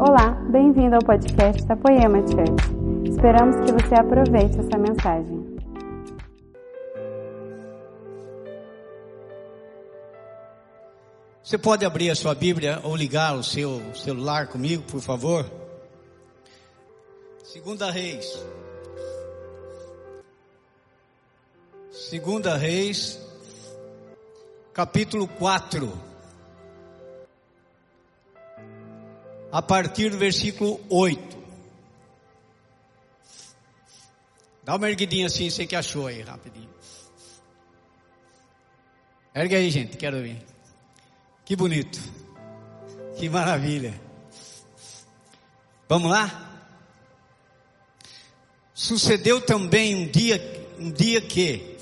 Olá, bem-vindo ao podcast da Poema Church. Esperamos que você aproveite essa mensagem. Você pode abrir a sua Bíblia ou ligar o seu celular comigo, por favor? Segunda Reis. Segunda Reis, capítulo 4. A partir do versículo 8. Dá uma erguidinha assim, você que achou aí, rapidinho. Ergue aí, gente, quero ver. Que bonito. Que maravilha. Vamos lá? Sucedeu também um dia, um dia que,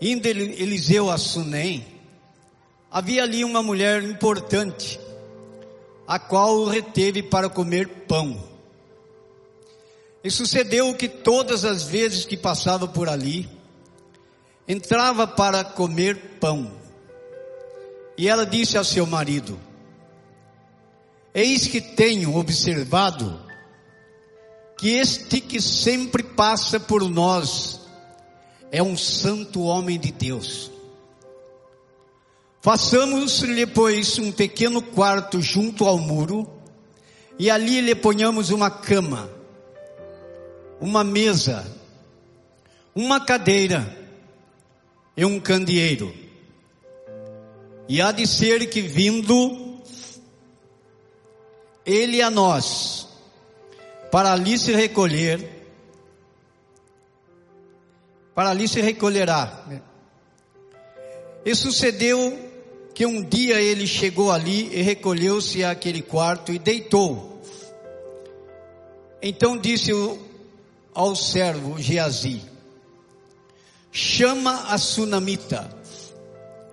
indo Eliseu a Sunem, havia ali uma mulher importante, a qual o reteve para comer pão. E sucedeu que todas as vezes que passava por ali, entrava para comer pão. E ela disse ao seu marido: Eis que tenho observado que este que sempre passa por nós é um santo homem de Deus. Façamos-lhe, pois, um pequeno quarto junto ao muro, e ali lhe ponhamos uma cama, uma mesa, uma cadeira e um candeeiro. E há de ser que vindo ele a nós, para ali se recolher, para ali se recolherá. E sucedeu que um dia ele chegou ali e recolheu-se àquele quarto e deitou. Então disse ao servo Geazi: Chama a sunamita.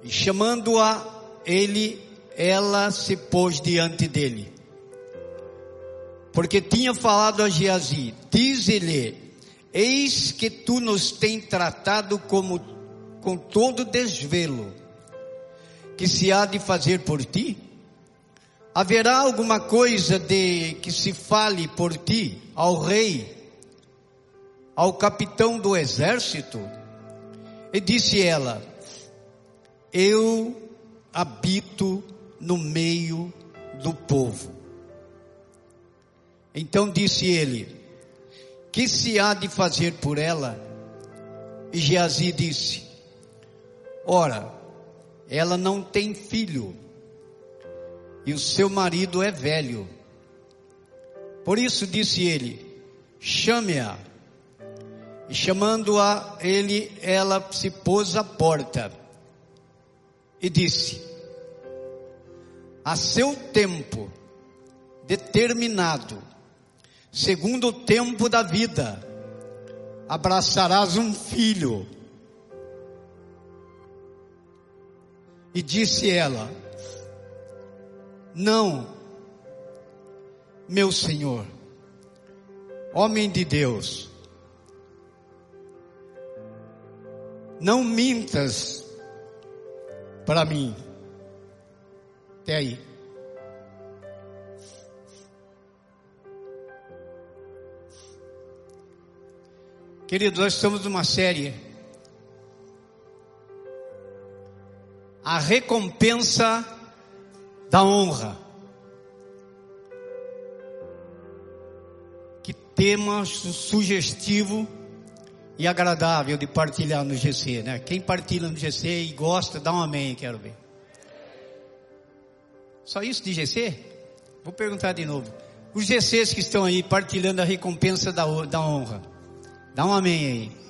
E chamando-a ele, ela se pôs diante dele. Porque tinha falado a Geazi: Diz-lhe, eis que tu nos tem tratado como com todo desvelo, que se há de fazer por ti? Haverá alguma coisa de que se fale por ti ao rei, ao capitão do exército? E disse ela: Eu habito no meio do povo. Então disse ele: Que se há de fazer por ela? E Geazi disse: Ora, ela não tem filho, e o seu marido é velho. Por isso disse ele: Chame-a. E chamando-a ele, ela se pôs à porta e disse: A seu tempo determinado, segundo o tempo da vida, abraçarás um filho. E disse ela: Não, meu senhor, homem de Deus, não mintas para mim. Até aí. Queridos, nós estamos numa série. A recompensa da honra. Que tema sugestivo e agradável de partilhar no GC, né? Quem partilha no GC e gosta, dá um amém, quero ver. Só isso de GC? Vou perguntar de novo. Os GCs que estão aí partilhando a recompensa da, da honra, dá um amém aí.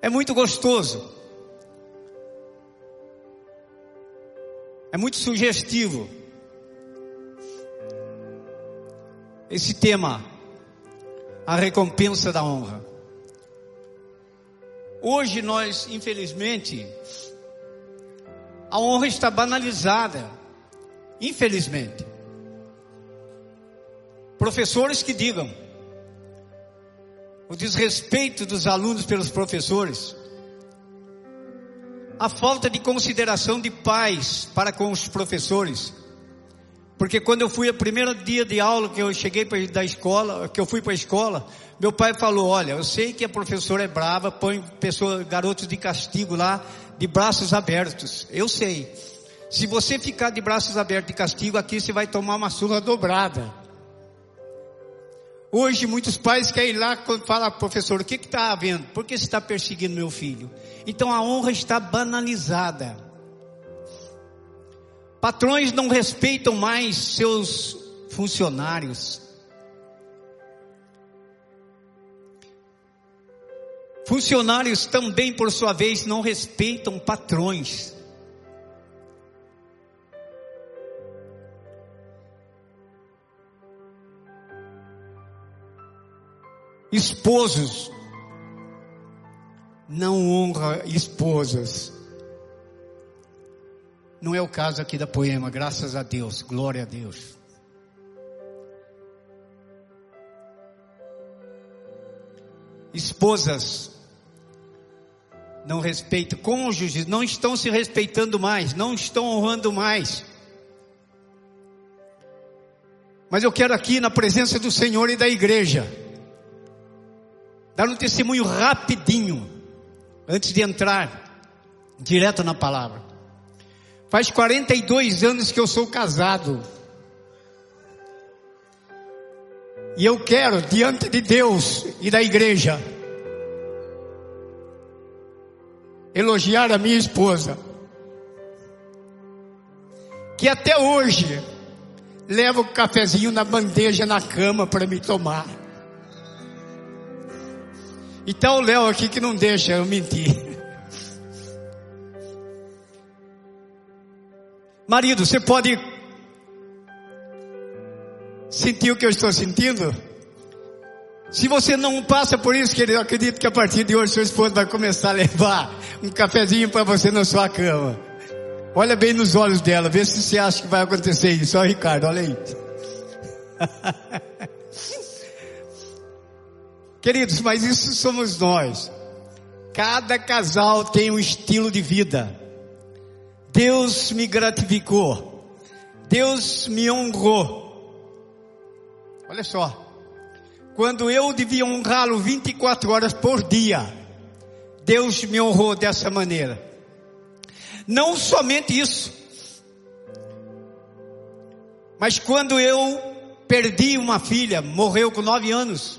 É muito gostoso. É muito sugestivo. Esse tema a recompensa da honra. Hoje nós, infelizmente, a honra está banalizada. Infelizmente. Professores que digam o desrespeito dos alunos pelos professores, a falta de consideração de pais para com os professores, Porque quando eu fui, o primeiro dia de aula que eu cheguei pra, da escola, que eu fui para a escola, meu pai falou, olha, eu sei que a professora é brava, põe pessoa, garotos de castigo lá, de braços abertos. Eu sei. Se você ficar de braços abertos de castigo aqui, você vai tomar uma surra dobrada. Hoje muitos pais querem ir lá quando fala, professor, o que está havendo? Por que você está perseguindo meu filho? Então a honra está banalizada. Patrões não respeitam mais seus funcionários. Funcionários também, por sua vez, não respeitam patrões. Esposos não honra esposas. Não é o caso aqui da poema, graças a Deus, glória a Deus. Esposas não respeitam, cônjuges não estão se respeitando mais, não estão honrando mais. Mas eu quero aqui, na presença do Senhor e da igreja, dar um testemunho rapidinho, antes de entrar direto na palavra. Faz 42 anos que eu sou casado. E eu quero, diante de Deus e da igreja, elogiar a minha esposa, que até hoje leva o cafezinho na bandeja na cama para me tomar. E tá o Léo aqui que não deixa eu mentir. Marido, você pode sentir o que eu estou sentindo? Se você não passa por isso, querido, eu acredito que a partir de hoje sua esposa vai começar a levar um cafezinho para você na sua cama. Olha bem nos olhos dela, vê se você acha que vai acontecer isso. Olha Ricardo, olha aí. Queridos, mas isso somos nós. Cada casal tem um estilo de vida. Deus me gratificou. Deus me honrou. Olha só. Quando eu devia honrá-lo 24 horas por dia, Deus me honrou dessa maneira. Não somente isso, mas quando eu perdi uma filha, morreu com nove anos.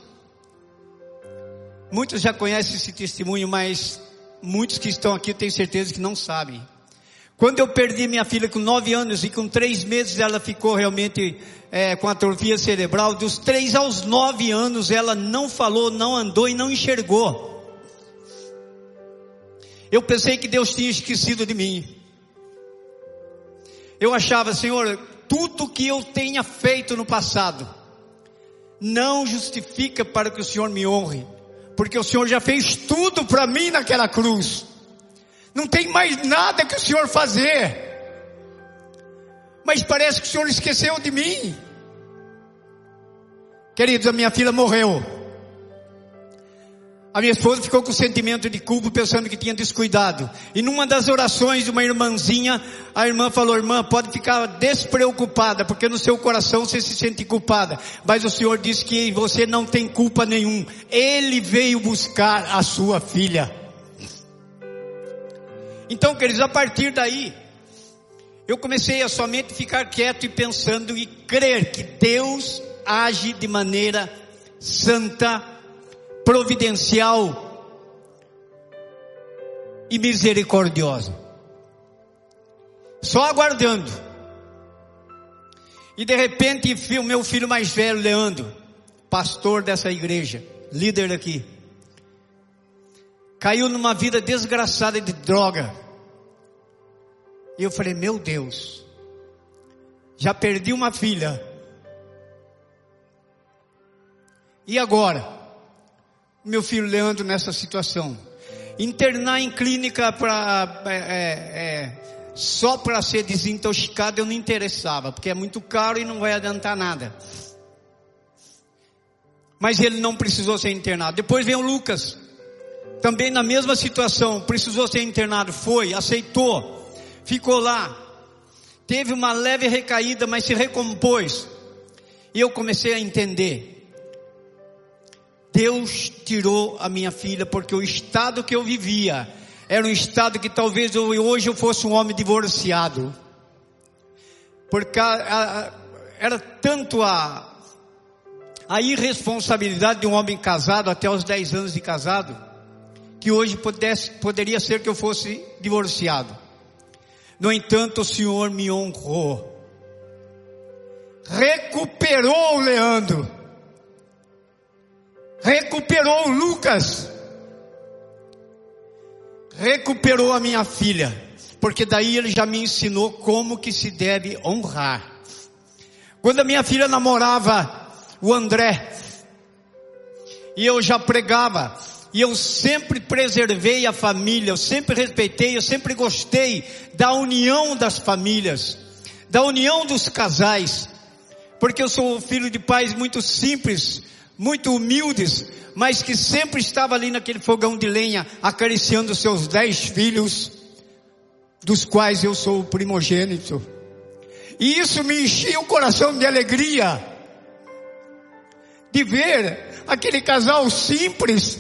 Muitos já conhecem esse testemunho, mas muitos que estão aqui eu tenho certeza que não sabem. Quando eu perdi minha filha com nove anos e com três meses ela ficou realmente é, com atrofia cerebral, dos três aos nove anos ela não falou, não andou e não enxergou. Eu pensei que Deus tinha esquecido de mim. Eu achava, Senhor, tudo que eu tenha feito no passado não justifica para que o Senhor me honre, porque o Senhor já fez tudo para mim naquela cruz. Não tem mais nada que o Senhor fazer. Mas parece que o Senhor esqueceu de mim. Queridos, a minha filha morreu. A minha esposa ficou com sentimento de culpa, pensando que tinha descuidado. E numa das orações de uma irmãzinha, a irmã falou, irmã, pode ficar despreocupada, porque no seu coração você se sente culpada. Mas o Senhor disse que você não tem culpa nenhum. Ele veio buscar a sua filha. Então, queridos, a partir daí, eu comecei a somente ficar quieto e pensando e crer que Deus age de maneira santa, providencial e misericordiosa. Só aguardando. E de repente, o meu filho mais velho, Leandro, pastor dessa igreja, líder aqui, caiu numa vida desgraçada de droga. E eu falei, meu Deus, já perdi uma filha. E agora? Meu filho Leandro nessa situação. Internar em clínica para é, é, é, só para ser desintoxicado eu não interessava, porque é muito caro e não vai adiantar nada. Mas ele não precisou ser internado. Depois vem o Lucas também na mesma situação, precisou ser internado, foi, aceitou, ficou lá. teve uma leve recaída, mas se recompôs. E eu comecei a entender. Deus tirou a minha filha porque o estado que eu vivia era um estado que talvez eu, hoje eu fosse um homem divorciado. Porque a, a, era tanto a, a irresponsabilidade de um homem casado até os 10 anos de casado, que hoje pudesse, poderia ser que eu fosse divorciado. No entanto, o Senhor me honrou. Recuperou o Leandro. Recuperou Lucas. Recuperou a minha filha, porque daí ele já me ensinou como que se deve honrar. Quando a minha filha namorava o André, e eu já pregava, e eu sempre preservei a família, eu sempre respeitei, eu sempre gostei da união das famílias, da união dos casais, porque eu sou filho de pais muito simples, muito humildes, mas que sempre estava ali naquele fogão de lenha, acariciando seus dez filhos, dos quais eu sou o primogênito. E isso me enchia o coração de alegria, de ver aquele casal simples,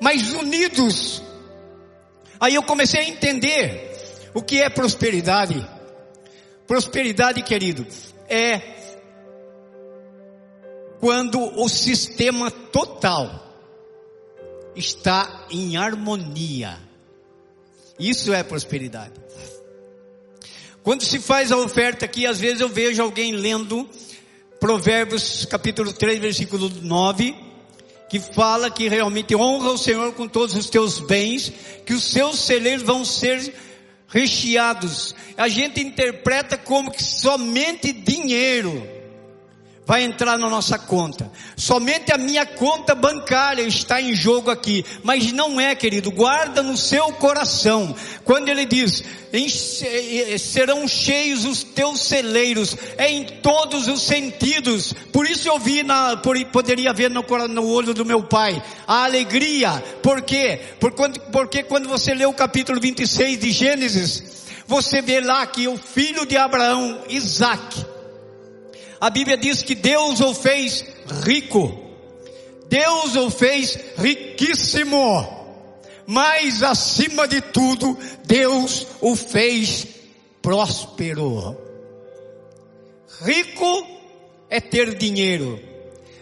mas unidos. Aí eu comecei a entender o que é prosperidade. Prosperidade, querido, é quando o sistema total está em harmonia. Isso é prosperidade. Quando se faz a oferta aqui, às vezes eu vejo alguém lendo Provérbios capítulo 3, versículo 9, que fala que realmente honra o Senhor com todos os teus bens, que os seus celeiros vão ser recheados. A gente interpreta como que somente dinheiro vai entrar na nossa conta. Somente a minha conta bancária está em jogo aqui, mas não é, querido. Guarda no seu coração. Quando ele diz, serão cheios os teus celeiros, é em todos os sentidos. Por isso eu vi na, poderia ver no, no olho do meu pai a alegria. Por quê? Por quando, porque quando você lê o capítulo 26 de Gênesis, você vê lá que o filho de Abraão, Isaac, a Bíblia diz que Deus o fez rico. Deus o fez riquíssimo. Mas acima de tudo, Deus o fez próspero. Rico é ter dinheiro.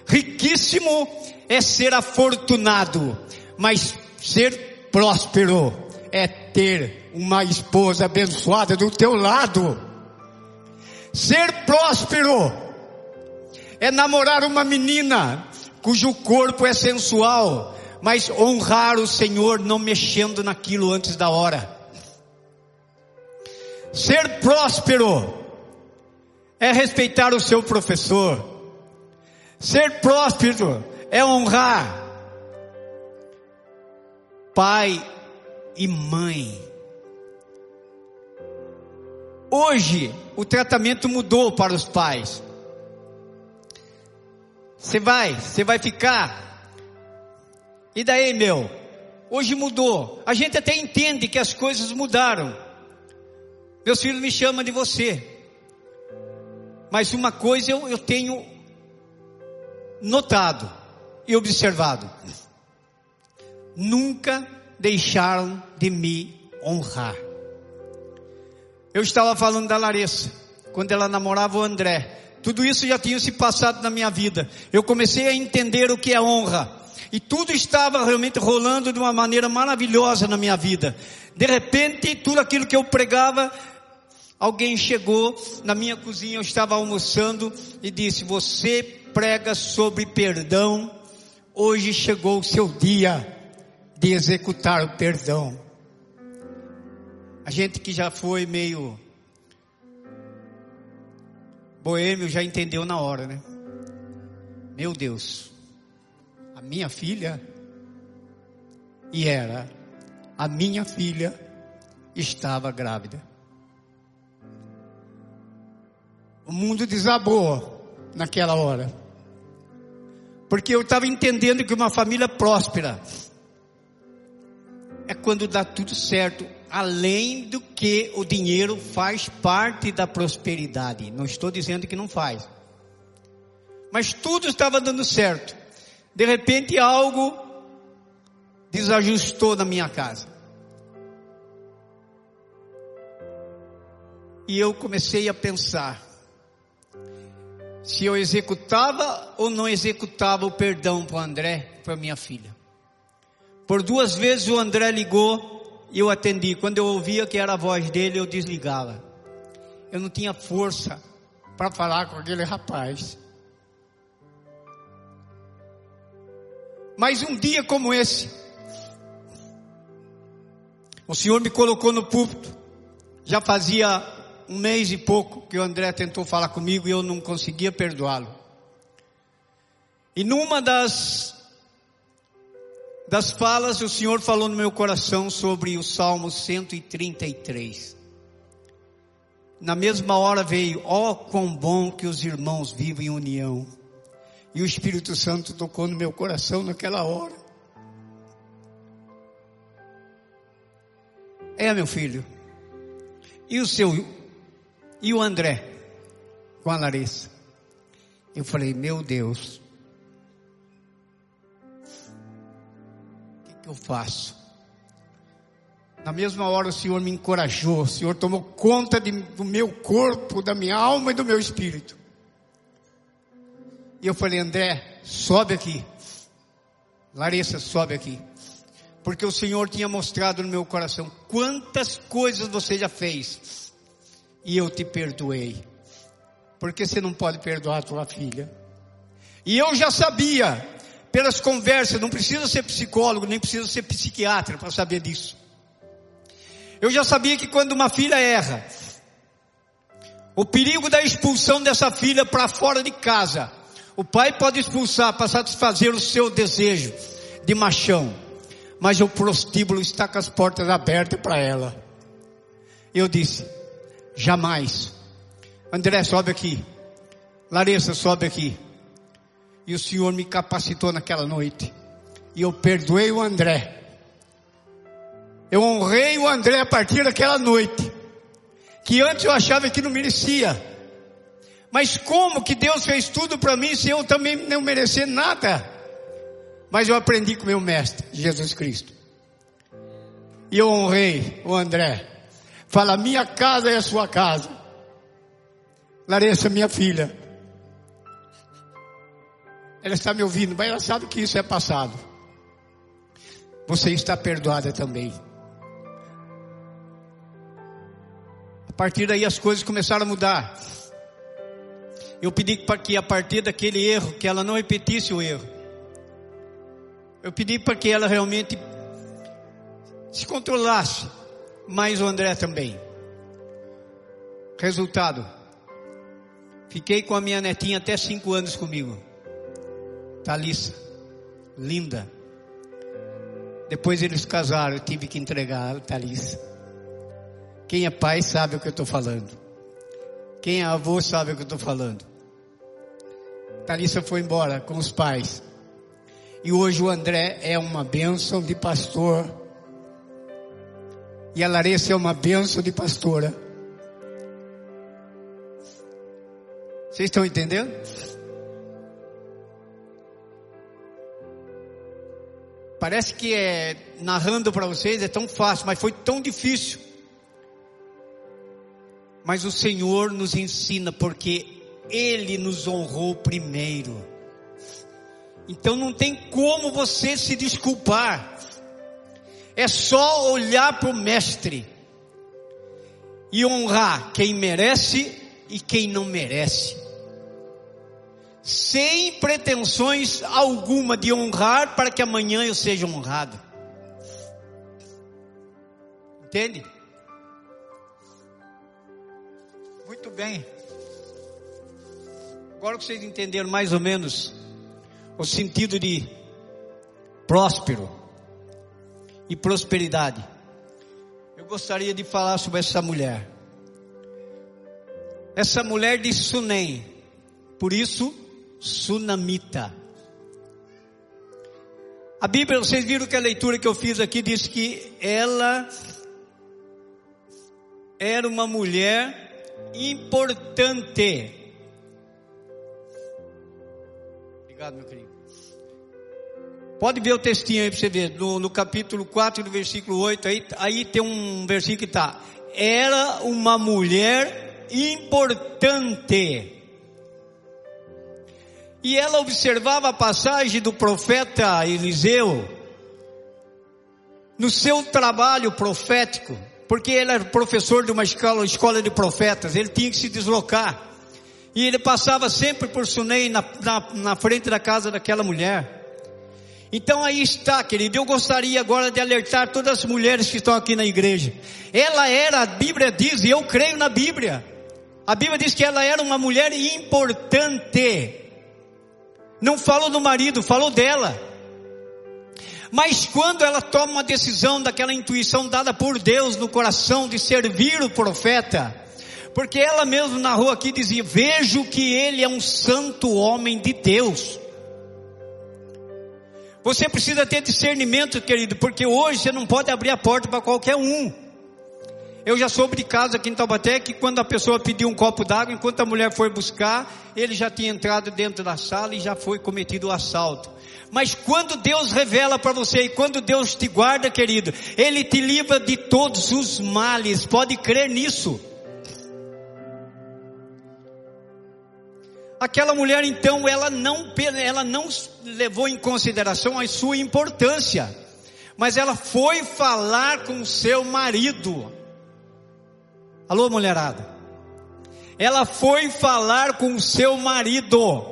Riquíssimo é ser afortunado. Mas ser próspero é ter uma esposa abençoada do teu lado. Ser próspero é namorar uma menina cujo corpo é sensual, mas honrar o Senhor não mexendo naquilo antes da hora. Ser próspero é respeitar o seu professor. Ser próspero é honrar pai e mãe. Hoje o tratamento mudou para os pais. Você vai, você vai ficar. E daí, meu? Hoje mudou. A gente até entende que as coisas mudaram. Meus filhos me chamam de você. Mas uma coisa eu, eu tenho notado e observado. Nunca deixaram de me honrar. Eu estava falando da Larissa, quando ela namorava o André. Tudo isso já tinha se passado na minha vida. Eu comecei a entender o que é honra. E tudo estava realmente rolando de uma maneira maravilhosa na minha vida. De repente, tudo aquilo que eu pregava, alguém chegou na minha cozinha, eu estava almoçando e disse: Você prega sobre perdão, hoje chegou o seu dia de executar o perdão. A gente que já foi meio Boêmio já entendeu na hora, né? Meu Deus, a minha filha, e era, a minha filha estava grávida. O mundo desabou naquela hora. Porque eu estava entendendo que uma família próspera é quando dá tudo certo, além do que o dinheiro faz parte da prosperidade. Não estou dizendo que não faz. Mas tudo estava dando certo. De repente algo desajustou na minha casa. E eu comecei a pensar se eu executava ou não executava o perdão para o André, para minha filha. Por duas vezes o André ligou eu atendi. Quando eu ouvia que era a voz dele, eu desligava. Eu não tinha força para falar com aquele rapaz. Mas um dia como esse, o Senhor me colocou no púlpito. Já fazia um mês e pouco que o André tentou falar comigo e eu não conseguia perdoá-lo. E numa das das falas, o Senhor falou no meu coração sobre o Salmo 133. Na mesma hora veio, ó oh, quão bom que os irmãos vivem em união. E o Espírito Santo tocou no meu coração naquela hora. É, meu filho. E o seu, e o André, com a Larissa. Eu falei, meu Deus, eu faço? Na mesma hora o Senhor me encorajou, o Senhor tomou conta de, do meu corpo, da minha alma e do meu espírito. E eu falei, André, sobe aqui. Larissa, sobe aqui. Porque o Senhor tinha mostrado no meu coração quantas coisas você já fez. E eu te perdoei. Porque você não pode perdoar a tua filha. E eu já sabia pelas conversas, não precisa ser psicólogo, nem precisa ser psiquiatra para saber disso. Eu já sabia que quando uma filha erra, o perigo da expulsão dessa filha para fora de casa, o pai pode expulsar para satisfazer o seu desejo de machão, mas o prostíbulo está com as portas abertas para ela. Eu disse, jamais. André, sobe aqui. Larissa, sobe aqui. E o Senhor me capacitou naquela noite. E eu perdoei o André. Eu honrei o André a partir daquela noite. Que antes eu achava que não merecia. Mas como que Deus fez tudo para mim se eu também não merecer nada? Mas eu aprendi com meu mestre, Jesus Cristo. E eu honrei o André. Fala, minha casa é a sua casa. Larissa, minha filha. Ela está me ouvindo, mas ela sabe que isso é passado. Você está perdoada também. A partir daí as coisas começaram a mudar. Eu pedi para que a partir daquele erro, que ela não repetisse o erro. Eu pedi para que ela realmente se controlasse, mas o André também. Resultado, fiquei com a minha netinha até cinco anos comigo. Thalissa, linda. Depois eles casaram, eu tive que entregar a Thalissa. Quem é pai sabe o que eu estou falando. Quem é avô sabe o que eu estou falando. Thalissa foi embora com os pais. E hoje o André é uma bênção de pastor. E a Larissa é uma bênção de pastora. Vocês estão entendendo? Parece que é narrando para vocês é tão fácil, mas foi tão difícil. Mas o Senhor nos ensina porque Ele nos honrou primeiro. Então não tem como você se desculpar. É só olhar para o Mestre e honrar quem merece e quem não merece sem pretensões alguma de honrar para que amanhã eu seja honrado. Entende? Muito bem. Agora que vocês entenderam mais ou menos o sentido de próspero e prosperidade, eu gostaria de falar sobre essa mulher. Essa mulher de Sunem, por isso Sunamita. A Bíblia, vocês viram que a leitura que eu fiz aqui diz que ela era uma mulher importante. Obrigado, meu querido. Pode ver o textinho aí para você ver, no, no capítulo 4, do versículo 8, aí, aí tem um versículo que está, era uma mulher importante. E ela observava a passagem do profeta Eliseu no seu trabalho profético, porque ele era professor de uma escola, escola de profetas, ele tinha que se deslocar. E ele passava sempre por Sunei na, na, na frente da casa daquela mulher. Então aí está, querido. Eu gostaria agora de alertar todas as mulheres que estão aqui na igreja. Ela era, a Bíblia diz, e eu creio na Bíblia. A Bíblia diz que ela era uma mulher importante. Não falou do marido, falou dela. Mas quando ela toma uma decisão daquela intuição dada por Deus no coração de servir o profeta, porque ela mesma narrou aqui dizia: "Vejo que ele é um santo homem de Deus". Você precisa ter discernimento, querido, porque hoje você não pode abrir a porta para qualquer um. Eu já soube de casa aqui em Taubaté que quando a pessoa pediu um copo d'água, enquanto a mulher foi buscar, ele já tinha entrado dentro da sala e já foi cometido o assalto. Mas quando Deus revela para você e quando Deus te guarda, querido, Ele te livra de todos os males, pode crer nisso. Aquela mulher então, ela não, ela não levou em consideração a sua importância, mas ela foi falar com seu marido. Alô, mulherada. Ela foi falar com o seu marido.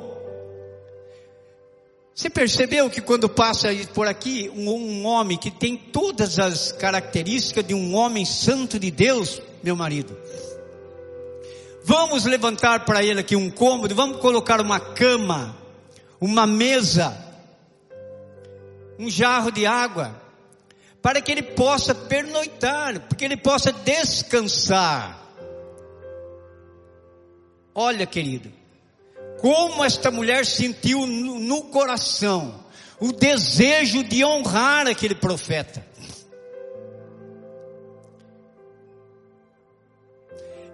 Você percebeu que quando passa por aqui um, um, homem que tem todas as características de um homem santo de Deus, meu marido? Vamos levantar para ele aqui um cômodo, vamos colocar uma cama, uma mesa, um jarro de água, para que ele possa pernoitar, para que ele possa descansar. Olha, querido, como esta mulher sentiu no, coração o desejo de honrar aquele profeta.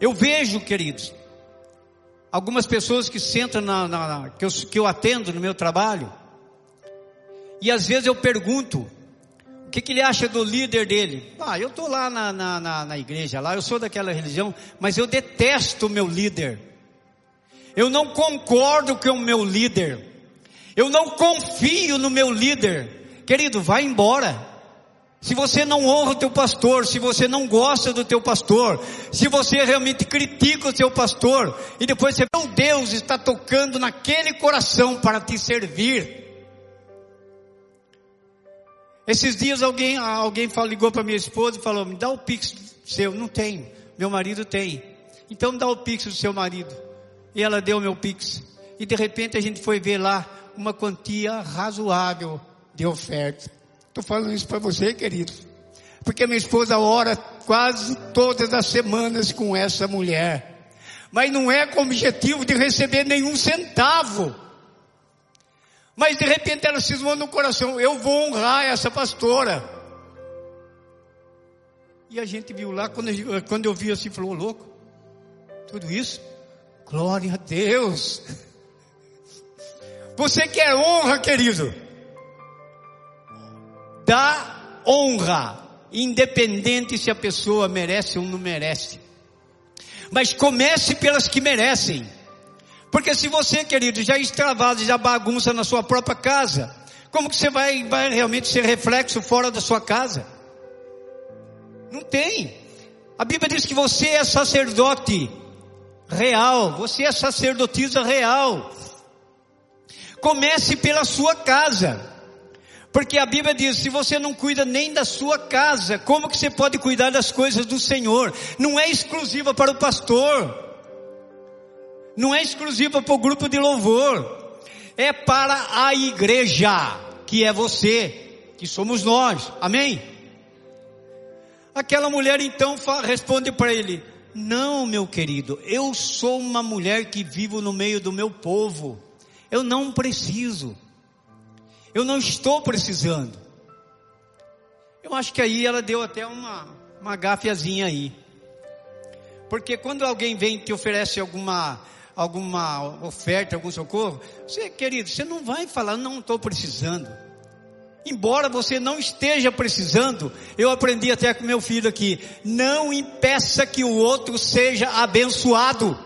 Eu vejo, queridos, algumas pessoas que sentam na, na, na que, eu, que eu atendo no meu trabalho, e às vezes eu pergunto, que, que ele acha do líder dele? Ah, eu estou lá na, na, na, na igreja, lá eu sou daquela religião, mas eu detesto o meu líder. Eu não concordo com o meu líder. Eu não confio no meu líder. Querido, vai embora. Se você não honra o teu pastor, se você não gosta do teu pastor, se você realmente critica o teu pastor, e depois você, meu Deus está tocando naquele coração para te servir. Esses dias alguém, alguém ligou para minha esposa e falou, me dá o pix seu, não tenho, meu marido tem. Então dá o pix do seu marido. E ela deu o meu pix. E de repente a gente foi ver lá uma quantia razoável de oferta. Estou falando isso para você, querido. Porque minha esposa ora quase todas as semanas com essa mulher. Mas não é com o objetivo de receber nenhum centavo. Mas de repente ela cismou no coração, eu vou honrar essa pastora. E a gente viu lá, quando eu, quando eu vi assim, falou, louco, tudo isso? Glória a Deus. Você quer honra, querido? Dá honra, independente se a pessoa merece ou não merece. Mas comece pelas que merecem. Porque se você, querido, já extravasa, já bagunça na sua própria casa, como que você vai, vai realmente ser reflexo fora da sua casa? Não tem. A Bíblia diz que você é sacerdote real, você é sacerdotisa real. Comece pela sua casa. Porque a Bíblia diz, se você não cuida nem da sua casa, como que você pode cuidar das coisas do Senhor? Não é exclusiva para o pastor não é exclusiva para o grupo de louvor, é para a igreja, que é você, que somos nós, amém? Aquela mulher então responde para ele: Não, meu querido, eu sou uma mulher que vivo no meio do meu povo, eu não preciso. Eu não estou precisando. Eu acho que aí ela deu até uma, uma gafiazinha aí. Porque quando alguém vem te oferece alguma, alguma oferta, algum socorro, você, querido, você não vai falar, não estou precisando. Embora você não esteja precisando, eu aprendi até com meu filho aqui, não impeça que o outro seja abençoado.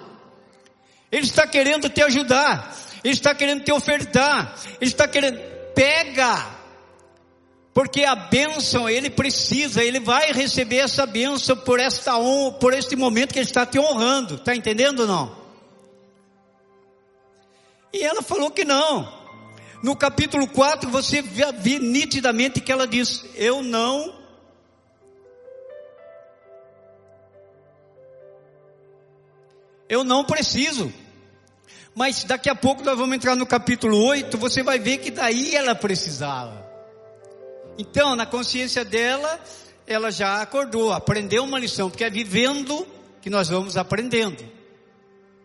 Ele está querendo te ajudar, ele está querendo te ofertar, ele está querendo, pega, porque a bênção ele precisa, ele vai receber essa bênção por esta honra, por este momento que ele está te honrando, está entendendo ou não? E ela falou que não. No capítulo 4 você vê nitidamente que ela diz: Eu não. Eu não preciso. Mas daqui a pouco nós vamos entrar no capítulo 8, você vai ver que daí ela precisava. Então, na consciência dela, ela já acordou, aprendeu uma lição, porque é vivendo que nós vamos aprendendo.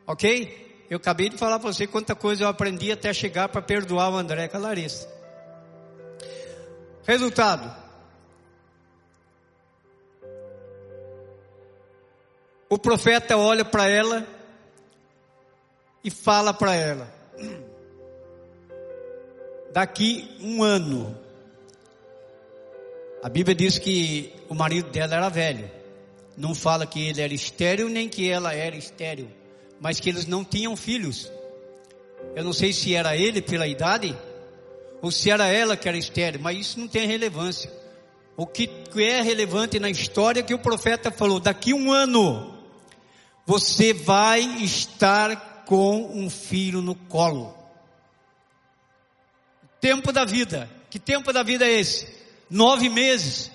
Ok? Eu acabei de falar para você quanta coisa eu aprendi até chegar para perdoar o André com a Larissa. Resultado. O profeta olha para ela e fala para ela: daqui um ano. A Bíblia diz que o marido dela era velho. Não fala que ele era estéril nem que ela era estéril mas que eles não tinham filhos. Eu não sei se era ele pela idade, ou se era ela que era estéril, mas isso não tem relevância. O que é relevante na história é que o profeta falou: daqui um ano, você vai estar com um filho no colo. Tempo da vida. Que tempo da vida é esse? Nove meses.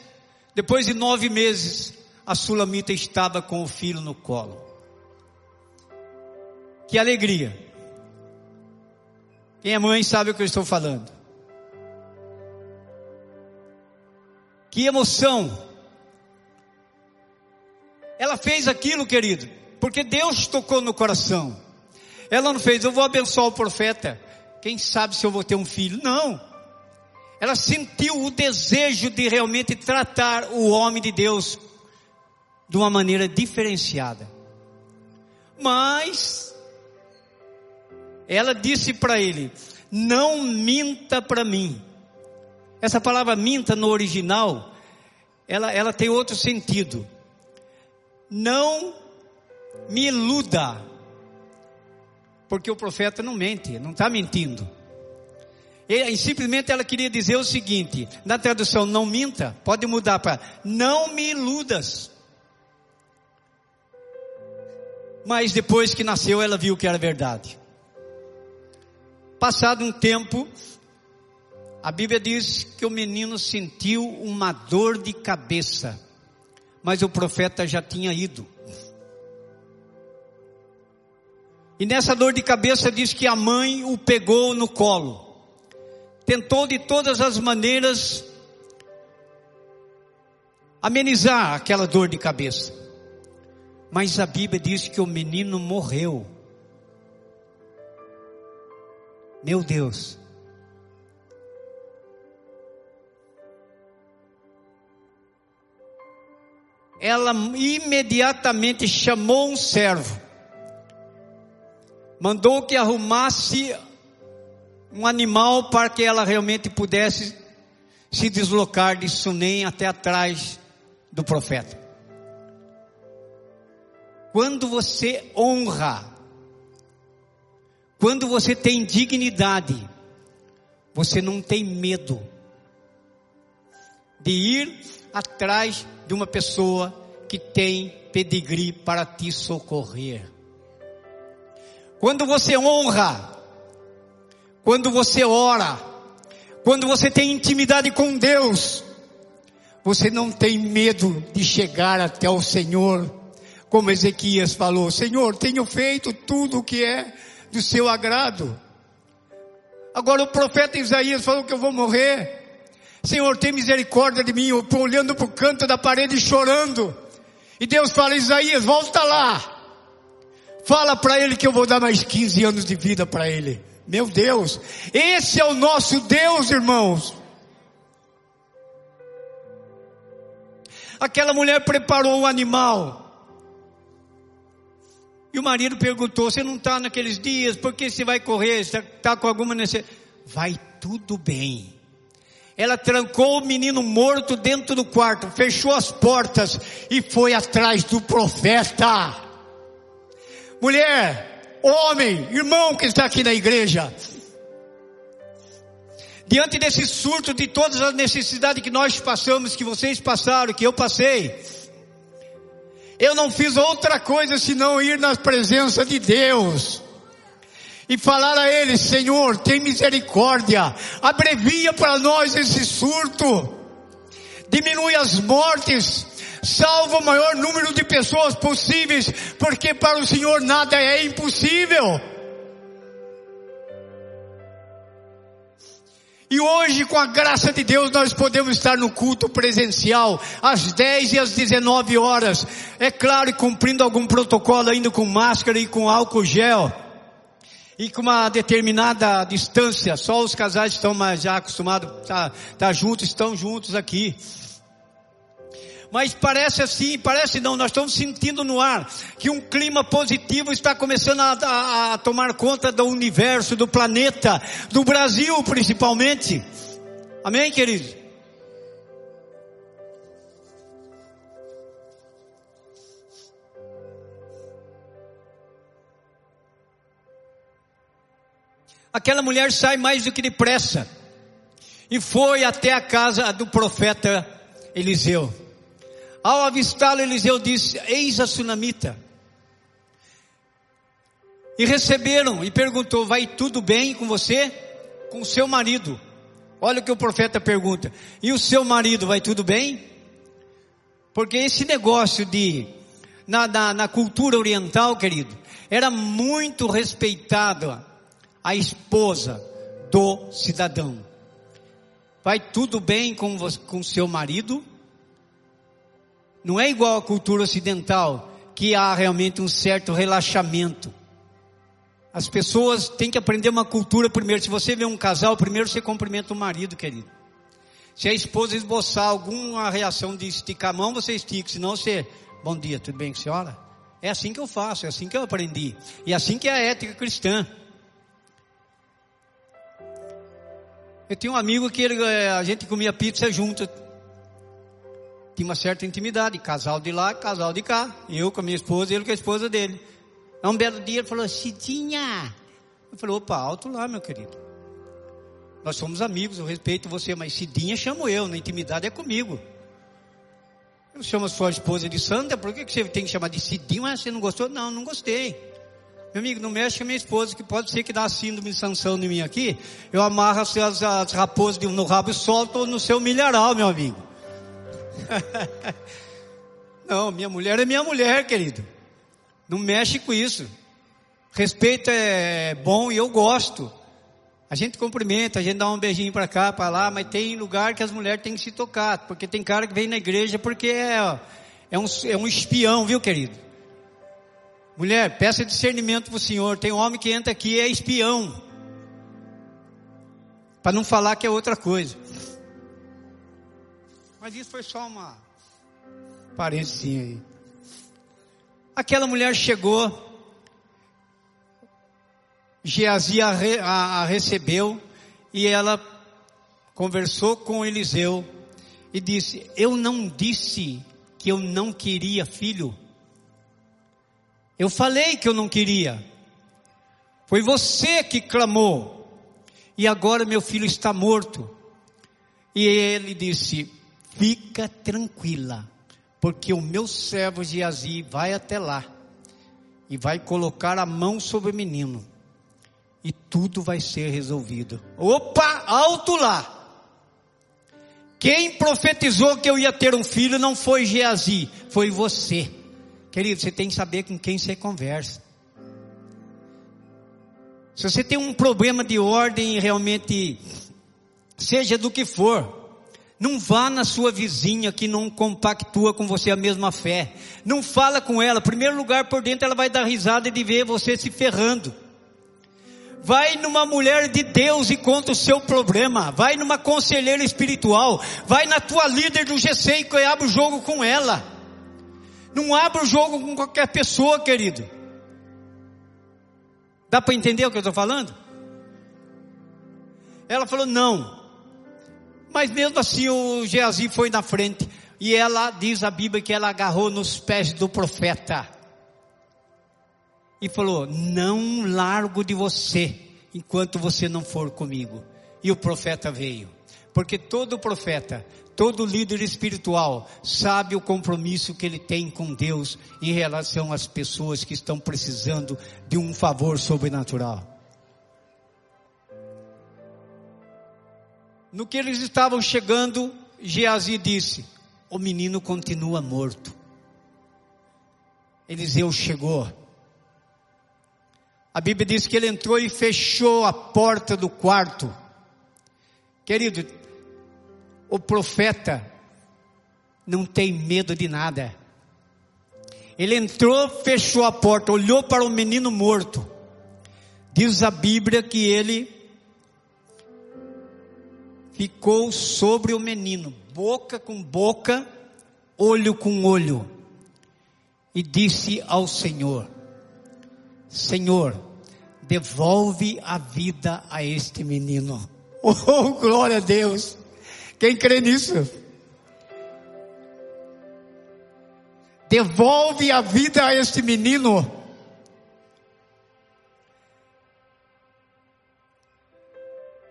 Depois de nove meses, a Sulamita estava com o filho no colo. Que alegria. Quem é mãe sabe o que eu estou falando. Que emoção. Ela fez aquilo, querido, porque Deus tocou no coração. Ela não fez, eu vou abençoar o profeta. Quem sabe se eu vou ter um filho? Não. Ela sentiu o desejo de realmente tratar o homem de Deus de uma maneira diferenciada. Mas ela disse para ele: Não minta para mim. Essa palavra minta no original, ela, ela tem outro sentido. Não me iluda. Porque o profeta não mente, não está mentindo. E, simplesmente ela queria dizer o seguinte: na tradução, não minta, pode mudar para não me iludas. Mas depois que nasceu, ela viu que era verdade. Passado um tempo, a Bíblia diz que o menino sentiu uma dor de cabeça, mas o profeta já tinha ido. E nessa dor de cabeça diz que a mãe o pegou no colo, tentou de todas as maneiras amenizar aquela dor de cabeça. Mas a Bíblia diz que o menino morreu. Meu Deus. Ela imediatamente chamou um servo, mandou que arrumasse um animal para que ela realmente pudesse se deslocar de Sunem até atrás do profeta. Quando você honra quando você tem dignidade, você não tem medo de ir atrás de uma pessoa que tem pedigree para te socorrer. Quando você honra, quando você ora, quando você tem intimidade com Deus, você não tem medo de chegar até o Senhor, como Ezequias falou: Senhor, tenho feito tudo o que é do seu agrado. Agora o profeta Isaías falou que eu vou morrer. Senhor, tem misericórdia de mim. Eu estou olhando para o canto da parede chorando. E Deus fala, Isaías, volta lá. Fala para ele que eu vou dar mais 15 anos de vida para ele. Meu Deus, esse é o nosso Deus, irmãos. Aquela mulher preparou o animal. E o marido perguntou: Você não está naqueles dias? Por que você vai correr? Você está com alguma necessidade? Vai tudo bem. Ela trancou o menino morto dentro do quarto, fechou as portas e foi atrás do profeta. Mulher, homem, irmão que está aqui na igreja, diante desse surto de todas as necessidades que nós passamos, que vocês passaram, que eu passei, eu não fiz outra coisa senão ir na presença de Deus e falar a Ele, Senhor, tem misericórdia, abrevia para nós esse surto, diminui as mortes, salva o maior número de pessoas possíveis, porque para o Senhor nada é impossível. E hoje, com a graça de Deus, nós podemos estar no culto presencial, às 10 e às 19 horas. É claro, cumprindo algum protocolo ainda com máscara e com álcool gel. E com uma determinada distância, só os casais estão mais já acostumados tá, tá juntos, estão juntos aqui. Mas parece assim, parece não, nós estamos sentindo no ar que um clima positivo está começando a, a, a tomar conta do universo, do planeta, do Brasil principalmente. Amém, queridos? Aquela mulher sai mais do que depressa e foi até a casa do profeta Eliseu. Ao avistá-lo, Eliseu disse: Eis a sunamita. E receberam e perguntou: Vai tudo bem com você? Com seu marido. Olha o que o profeta pergunta: E o seu marido vai tudo bem? Porque esse negócio de, na, na, na cultura oriental, querido, era muito respeitado a esposa do cidadão. Vai tudo bem com, com seu marido? Não é igual à cultura ocidental, que há realmente um certo relaxamento. As pessoas têm que aprender uma cultura primeiro. Se você vê um casal, primeiro você cumprimenta o marido, querido. Se a esposa esboçar alguma reação de esticar a mão, você estica. Senão você, bom dia, tudo bem com a senhora? É assim que eu faço, é assim que eu aprendi. E é assim que é a ética cristã. Eu tinha um amigo que ele, eh, a gente comia pizza junto tinha uma certa intimidade, casal de lá, casal de cá, eu com a minha esposa e ele com a esposa dele. Um belo dia ele falou, Cidinha, eu falei, opa, alto lá meu querido. Nós somos amigos, eu respeito você, mas Cidinha chamo eu, na intimidade é comigo. Eu chamo a sua esposa de Sandra, por que, você tem que chamar de Cidinha? Mas você não gostou? Não, não gostei. Meu amigo, não mexe com a minha esposa, que pode ser que dá síndrome de sanção em mim aqui. Eu amarro as, as, as raposas no rabo e solto no seu milharal, meu amigo. Não, minha mulher é minha mulher, querido. Não mexe com isso. Respeito é bom e eu gosto. A gente cumprimenta, a gente dá um beijinho para cá, para lá, mas tem lugar que as mulheres têm que se tocar, porque tem cara que vem na igreja porque é, é, um, é um espião, viu, querido? Mulher, peça discernimento para o Senhor. Tem homem que entra aqui é espião. Para não falar que é outra coisa. Mas isso foi só uma parecinha aí. Aquela mulher chegou, Geazi a, a, a recebeu e ela conversou com Eliseu e disse: Eu não disse que eu não queria filho. Eu falei que eu não queria. Foi você que clamou. E agora meu filho está morto. E ele disse: Fica tranquila, porque o meu servo Geazi vai até lá e vai colocar a mão sobre o menino e tudo vai ser resolvido. Opa, alto lá! Quem profetizou que eu ia ter um filho não foi Geazi, foi você. Querido, você tem que saber com quem você conversa. Se você tem um problema de ordem realmente, seja do que for, não vá na sua vizinha que não compactua com você a mesma fé. Não fala com ela. Primeiro lugar, por dentro ela vai dar risada de ver você se ferrando. Vai numa mulher de Deus e conta o seu problema. Vai numa conselheira espiritual. Vai na tua líder do GC e abre o jogo com ela. Não abra o jogo com qualquer pessoa, querido. Dá para entender o que eu estou falando? Ela falou não. Mas mesmo assim o Geazi foi na frente. E ela diz a Bíblia que ela agarrou nos pés do profeta. E falou: Não largo de você enquanto você não for comigo. E o profeta veio. Porque todo profeta, todo líder espiritual sabe o compromisso que ele tem com Deus em relação às pessoas que estão precisando de um favor sobrenatural. No que eles estavam chegando, Geazi disse: o menino continua morto. Eliseu chegou. A Bíblia diz que ele entrou e fechou a porta do quarto. Querido, o profeta não tem medo de nada. Ele entrou, fechou a porta, olhou para o menino morto. Diz a Bíblia que ele ficou sobre o menino, boca com boca, olho com olho, e disse ao Senhor: Senhor, devolve a vida a este menino. Oh, glória a Deus! Quem crê nisso? Devolve a vida a este menino.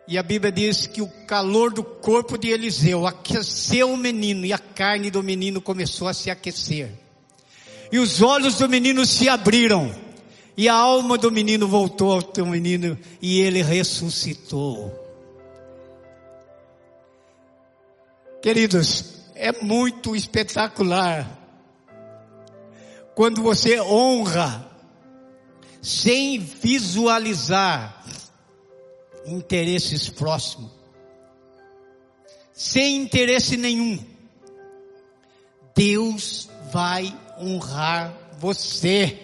E a Bíblia diz que o calor do corpo de Eliseu aqueceu o menino e a carne do menino começou a se aquecer. E os olhos do menino se abriram. E a alma do menino voltou ao teu menino e ele ressuscitou. Queridos, é muito espetacular quando você honra sem visualizar interesses próximos, sem interesse nenhum, Deus vai honrar você.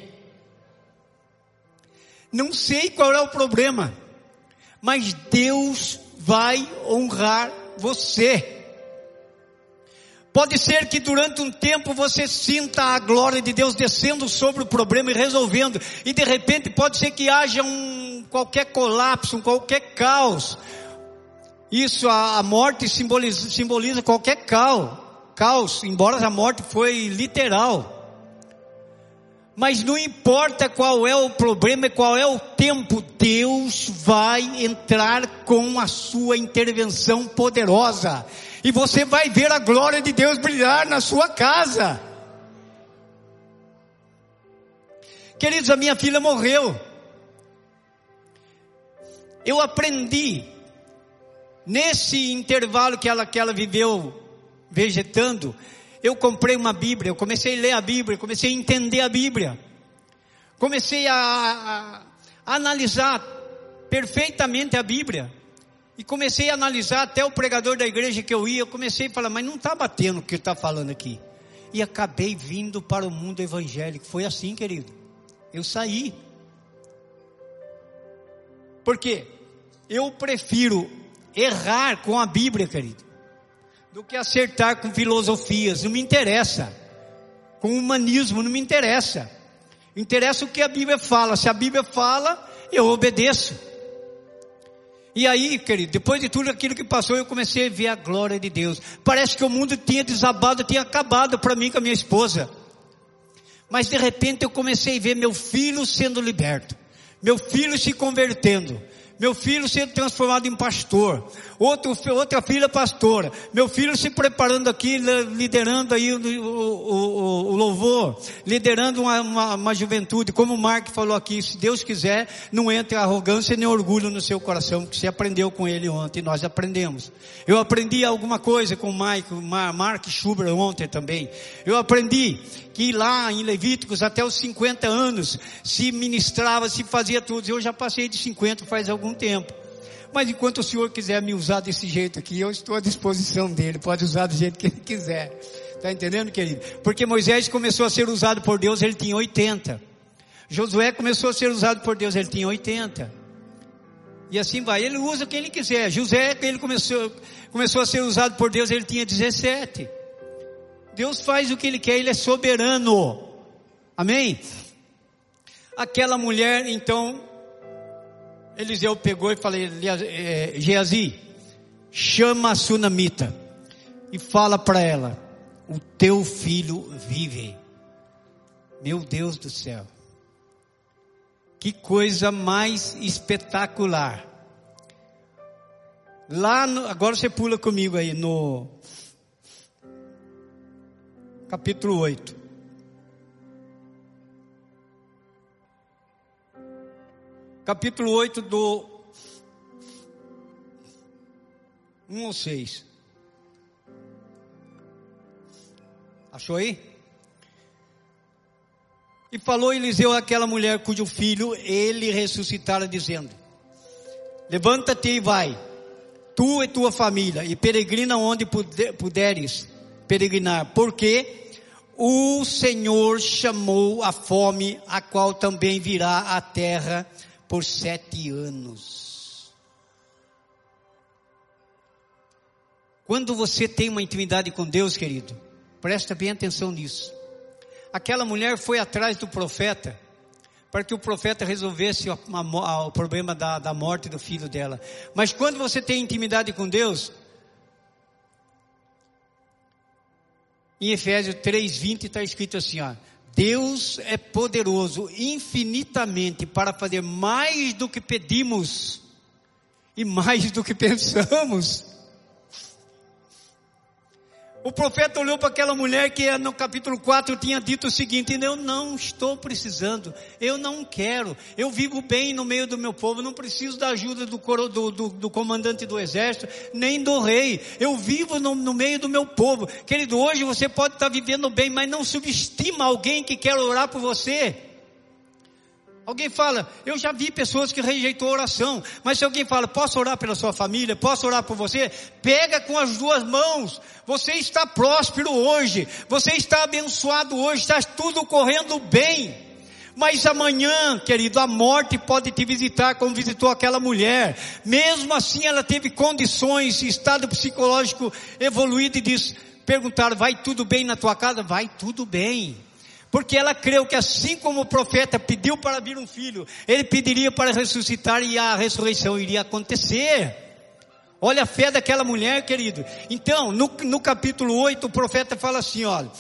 Não sei qual é o problema, mas Deus vai honrar você. Pode ser que durante um tempo você sinta a glória de Deus descendo sobre o problema e resolvendo, e de repente pode ser que haja um qualquer colapso, qualquer caos. Isso a, a morte simboliza, simboliza qualquer caos, caos, embora a morte foi literal. Mas não importa qual é o problema e qual é o tempo, Deus vai entrar com a sua intervenção poderosa e você vai ver a glória de Deus brilhar na sua casa. Queridos, a minha filha morreu. Eu aprendi, nesse intervalo que ela, que ela viveu vegetando, eu comprei uma Bíblia, eu comecei a ler a Bíblia, comecei a entender a Bíblia, comecei a, a, a analisar perfeitamente a Bíblia. E comecei a analisar até o pregador da igreja que eu ia, eu comecei a falar, mas não está batendo o que está falando aqui. E acabei vindo para o mundo evangélico. Foi assim, querido. Eu saí. Por quê? Eu prefiro errar com a Bíblia, querido, do que acertar com filosofias. Não me interessa. Com humanismo, não me interessa. Interessa o que a Bíblia fala. Se a Bíblia fala, eu obedeço. E aí, querido, depois de tudo aquilo que passou, eu comecei a ver a glória de Deus. Parece que o mundo tinha desabado, tinha acabado para mim com a minha esposa. Mas de repente eu comecei a ver meu filho sendo liberto, meu filho se convertendo, meu filho sendo transformado em pastor, outro, outra filha pastora, meu filho se preparando aqui, liderando aí o, o, o louvor, liderando uma, uma, uma, juventude, como o Mark falou aqui, se Deus quiser, não entre arrogância nem orgulho no seu coração, porque você aprendeu com ele ontem, nós aprendemos. Eu aprendi alguma coisa com o Mike, Mark Schuber ontem também. Eu aprendi que lá em Levíticos até os 50 anos se ministrava, se fazia tudo. Eu já passei de 50 faz algum tempo. Mas enquanto o Senhor quiser me usar desse jeito aqui, eu estou à disposição dele. Pode usar do jeito que ele quiser. Está entendendo, querido? Porque Moisés começou a ser usado por Deus, ele tinha 80. Josué começou a ser usado por Deus, ele tinha 80. E assim vai. Ele usa quem ele quiser. José, ele começou, começou a ser usado por Deus, ele tinha 17. Deus faz o que ele quer, ele é soberano. Amém? Aquela mulher, então, Eliseu pegou e falou, é, Geazi, chama a sunamita e fala para ela, o teu filho vive. Meu Deus do céu. Que coisa mais espetacular. Lá no, agora você pula comigo aí no capítulo 8. Capítulo 8 do 1 ou 6. Achou aí? E falou Eliseu àquela mulher cujo filho ele ressuscitara, dizendo: Levanta-te e vai, tu e tua família, e peregrina onde puderes peregrinar, porque o Senhor chamou a fome, a qual também virá à terra por sete anos. Quando você tem uma intimidade com Deus, querido, presta bem atenção nisso. Aquela mulher foi atrás do profeta para que o profeta resolvesse o problema da, da morte do filho dela. Mas quando você tem intimidade com Deus, em Efésios 3:20 está escrito assim, ó, Deus é poderoso infinitamente para fazer mais do que pedimos e mais do que pensamos. O profeta olhou para aquela mulher que no capítulo 4 tinha dito o seguinte: Eu não estou precisando, eu não quero, eu vivo bem no meio do meu povo, não preciso da ajuda do, do, do, do comandante do exército, nem do rei, eu vivo no, no, meio do meu povo. Querido, hoje você pode estar vivendo bem, mas não subestima alguém que quer orar por você. Alguém fala, eu já vi pessoas que rejeitou oração, mas se alguém fala, posso orar pela sua família, posso orar por você, pega com as duas mãos. Você está próspero hoje, você está abençoado hoje, está tudo correndo bem. Mas amanhã, querido, a morte pode te visitar como visitou aquela mulher. Mesmo assim, ela teve condições, estado psicológico evoluído e disse, perguntaram, vai tudo bem na tua casa? Vai tudo bem. Porque ela creu que assim como o profeta pediu para vir um filho, ele pediria para ressuscitar e a ressurreição iria acontecer. Olha a fé daquela mulher, querido. Então, no, no capítulo 8, o profeta fala assim, olha.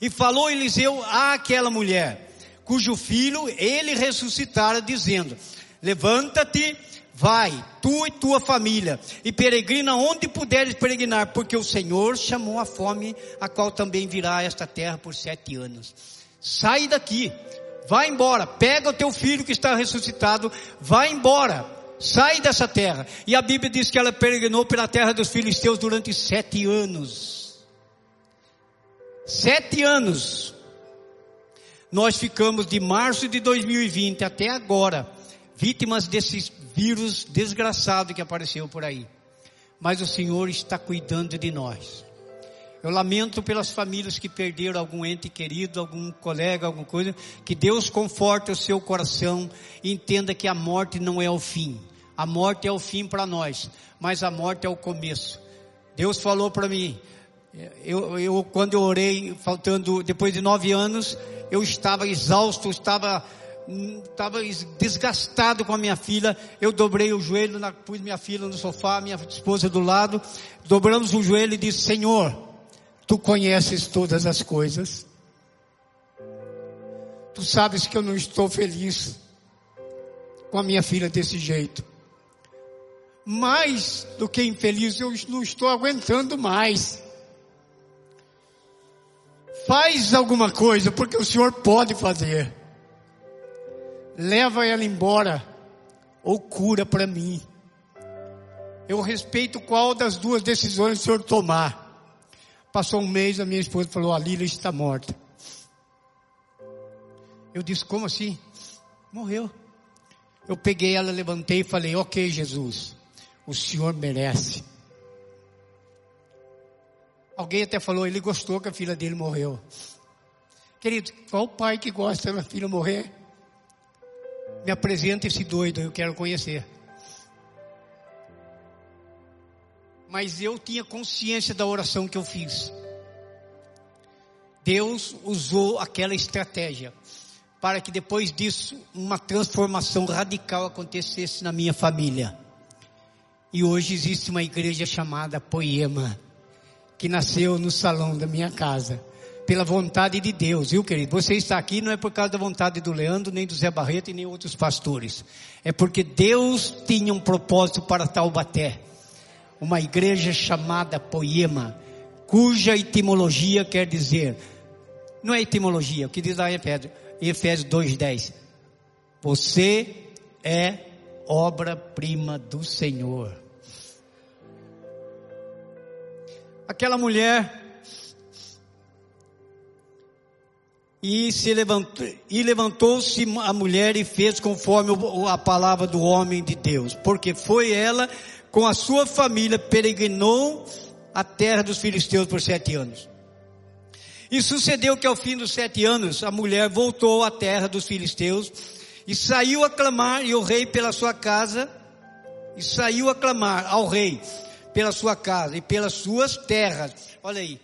E falou Eliseu àquela mulher, cujo filho ele ressuscitara, dizendo, levanta-te, Vai, tu e tua família, e peregrina onde puderes peregrinar, porque o Senhor chamou a fome, a qual também virá esta terra por sete anos. Sai daqui, vai embora, pega o teu filho que está ressuscitado, vai embora, sai dessa terra. E a Bíblia diz que ela peregrinou pela terra dos filisteus durante sete anos. Sete anos. Nós ficamos de março de 2020 até agora vítimas desse vírus desgraçado que apareceu por aí. Mas o Senhor está cuidando de nós. Eu lamento pelas famílias que perderam algum ente querido, algum colega, alguma coisa. Que Deus conforte o seu coração e entenda que a morte não é o fim. A morte é o fim para nós, mas a morte é o começo. Deus falou para mim, eu, eu, quando eu orei, faltando, depois de nove anos, eu estava exausto, estava estava desgastado com a minha filha, eu dobrei o joelho, na, pus minha filha no sofá, minha esposa do lado, dobramos o joelho e disse, Senhor, Tu conheces todas as coisas, Tu sabes que eu não estou feliz com a minha filha desse jeito. Mais do que infeliz, eu não estou aguentando mais. Faz alguma coisa, porque o Senhor pode fazer leva ela embora ou cura para mim. Eu respeito qual das duas decisões o senhor tomar. Passou um mês, a minha esposa falou: a Lília está morta. Eu disse: como assim? Morreu. Eu peguei ela, levantei e falei: ok, Jesus, o senhor merece. Alguém até falou: ele gostou que a filha dele morreu. Querido, qual pai que gosta da filha morrer? Me apresenta esse doido, eu quero conhecer. Mas eu tinha consciência da oração que eu fiz. Deus usou aquela estratégia para que depois disso uma transformação radical acontecesse na minha família. E hoje existe uma igreja chamada Poema, que nasceu no salão da minha casa, pela vontade de Deus, viu querido? Você está aqui não é por causa da vontade do Leandro, nem do Zé Barreto e nem outros pastores. É porque Deus tinha um propósito para Taubaté. Uma igreja chamada Poema, cuja etimologia quer dizer, não é etimologia, o que diz lá em Efésios, Efésios 2,10. Você é obra-prima do Senhor. Aquela mulher e se levantou e levantou-se a mulher e fez conforme a palavra do homem de Deus, porque foi ela com a sua família peregrinou a terra dos filisteus por sete anos. E sucedeu que ao fim dos sete anos a mulher voltou à terra dos filisteus e saiu a clamar e o rei pela sua casa e saiu a clamar ao rei pela sua casa e pelas suas terras. Olha aí.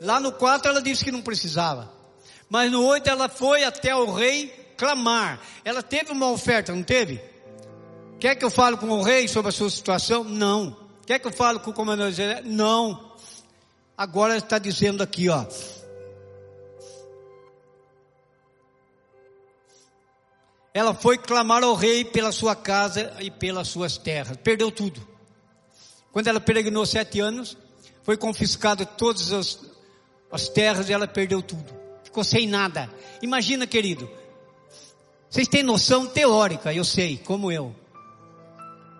Lá no 4 ela disse que não precisava. Mas no 8 ela foi até o rei clamar. Ela teve uma oferta, não teve? Quer que eu fale com o rei sobre a sua situação? Não. Quer que eu fale com o comandante? Não. Agora está dizendo aqui, ó. ela foi clamar ao rei pela sua casa e pelas suas terras. Perdeu tudo. Quando ela peregrinou sete anos, foi confiscado todas as, as terras e ela perdeu tudo. Ficou sem nada. Imagina, querido. Vocês têm noção teórica, eu sei, como eu.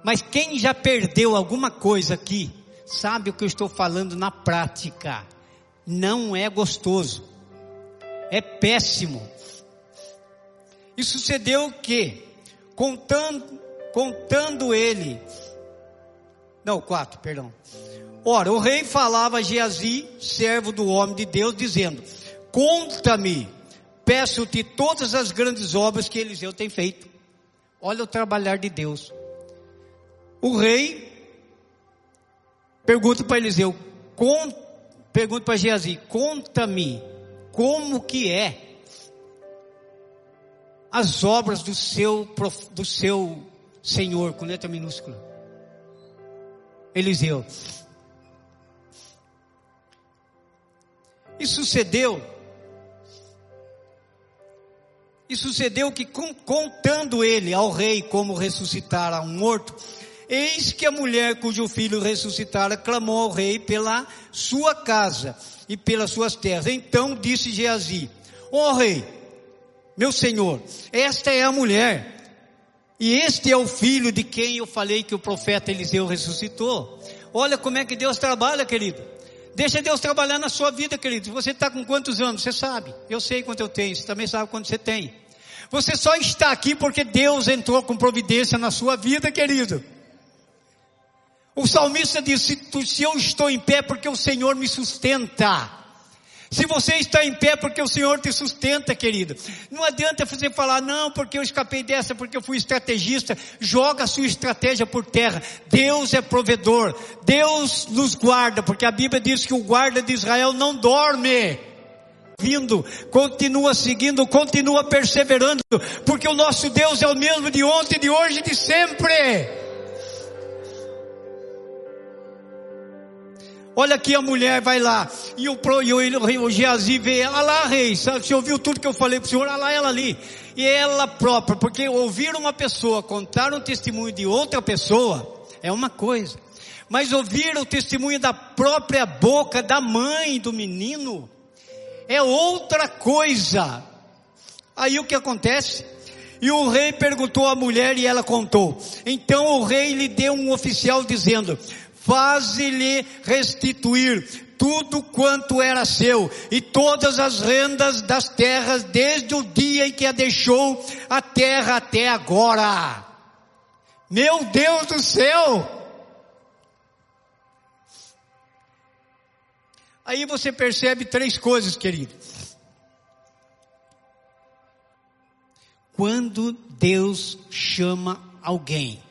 Mas quem já perdeu alguma coisa aqui, sabe o que eu estou falando na prática. Não é gostoso. É péssimo. E sucedeu que, contando, contando ele, não, quatro, perdão. Ora, o rei falava a Geazi, servo do homem de Deus, dizendo: Conta-me, peço-te todas as grandes obras que Eliseu tem feito. Olha o trabalhar de Deus. O rei pergunta para Eliseu, pergunta para Geazi, conta-me como que é as obras do seu, do seu Senhor, com letra minúscula. Eliseu. E sucedeu, e sucedeu que contando ele ao rei como ressuscitara um morto, eis que a mulher cujo filho ressuscitara clamou ao rei pela sua casa e pelas suas terras. Então disse Geazi, ó oh, rei, meu Senhor, esta é a mulher. E este é o filho de quem eu falei que o profeta Eliseu ressuscitou. Olha como é que Deus trabalha, querido. Deixa Deus trabalhar na sua vida, querido. Você está com quantos anos? Você sabe. Eu sei quanto eu tenho. Você também sabe quanto você tem. Você só está aqui porque Deus entrou com providência na sua vida, querido. O salmista disse: se eu estou em pé, porque o Senhor me sustenta. Se você está em pé porque o Senhor te sustenta, querido. Não adianta você falar, não, porque eu escapei dessa, porque eu fui estrategista. Joga a sua estratégia por terra. Deus é provedor. Deus nos guarda, porque a Bíblia diz que o guarda de Israel não dorme. Vindo, continua seguindo, continua perseverando, porque o nosso Deus é o mesmo de ontem, de hoje e de sempre. Olha aqui a mulher vai lá. E o, e o, o Geazi vê, ela lá, rei, você ouviu tudo que eu falei para o senhor? Olha lá ela ali. E ela própria, porque ouvir uma pessoa contar um testemunho de outra pessoa é uma coisa. Mas ouvir o testemunho da própria boca da mãe do menino é outra coisa. Aí o que acontece? E o rei perguntou à mulher e ela contou. Então o rei lhe deu um oficial dizendo: faze-lhe restituir tudo quanto era seu e todas as rendas das terras desde o dia em que a deixou a terra até agora. Meu Deus do céu! Aí você percebe três coisas, querido. quando Deus chama alguém,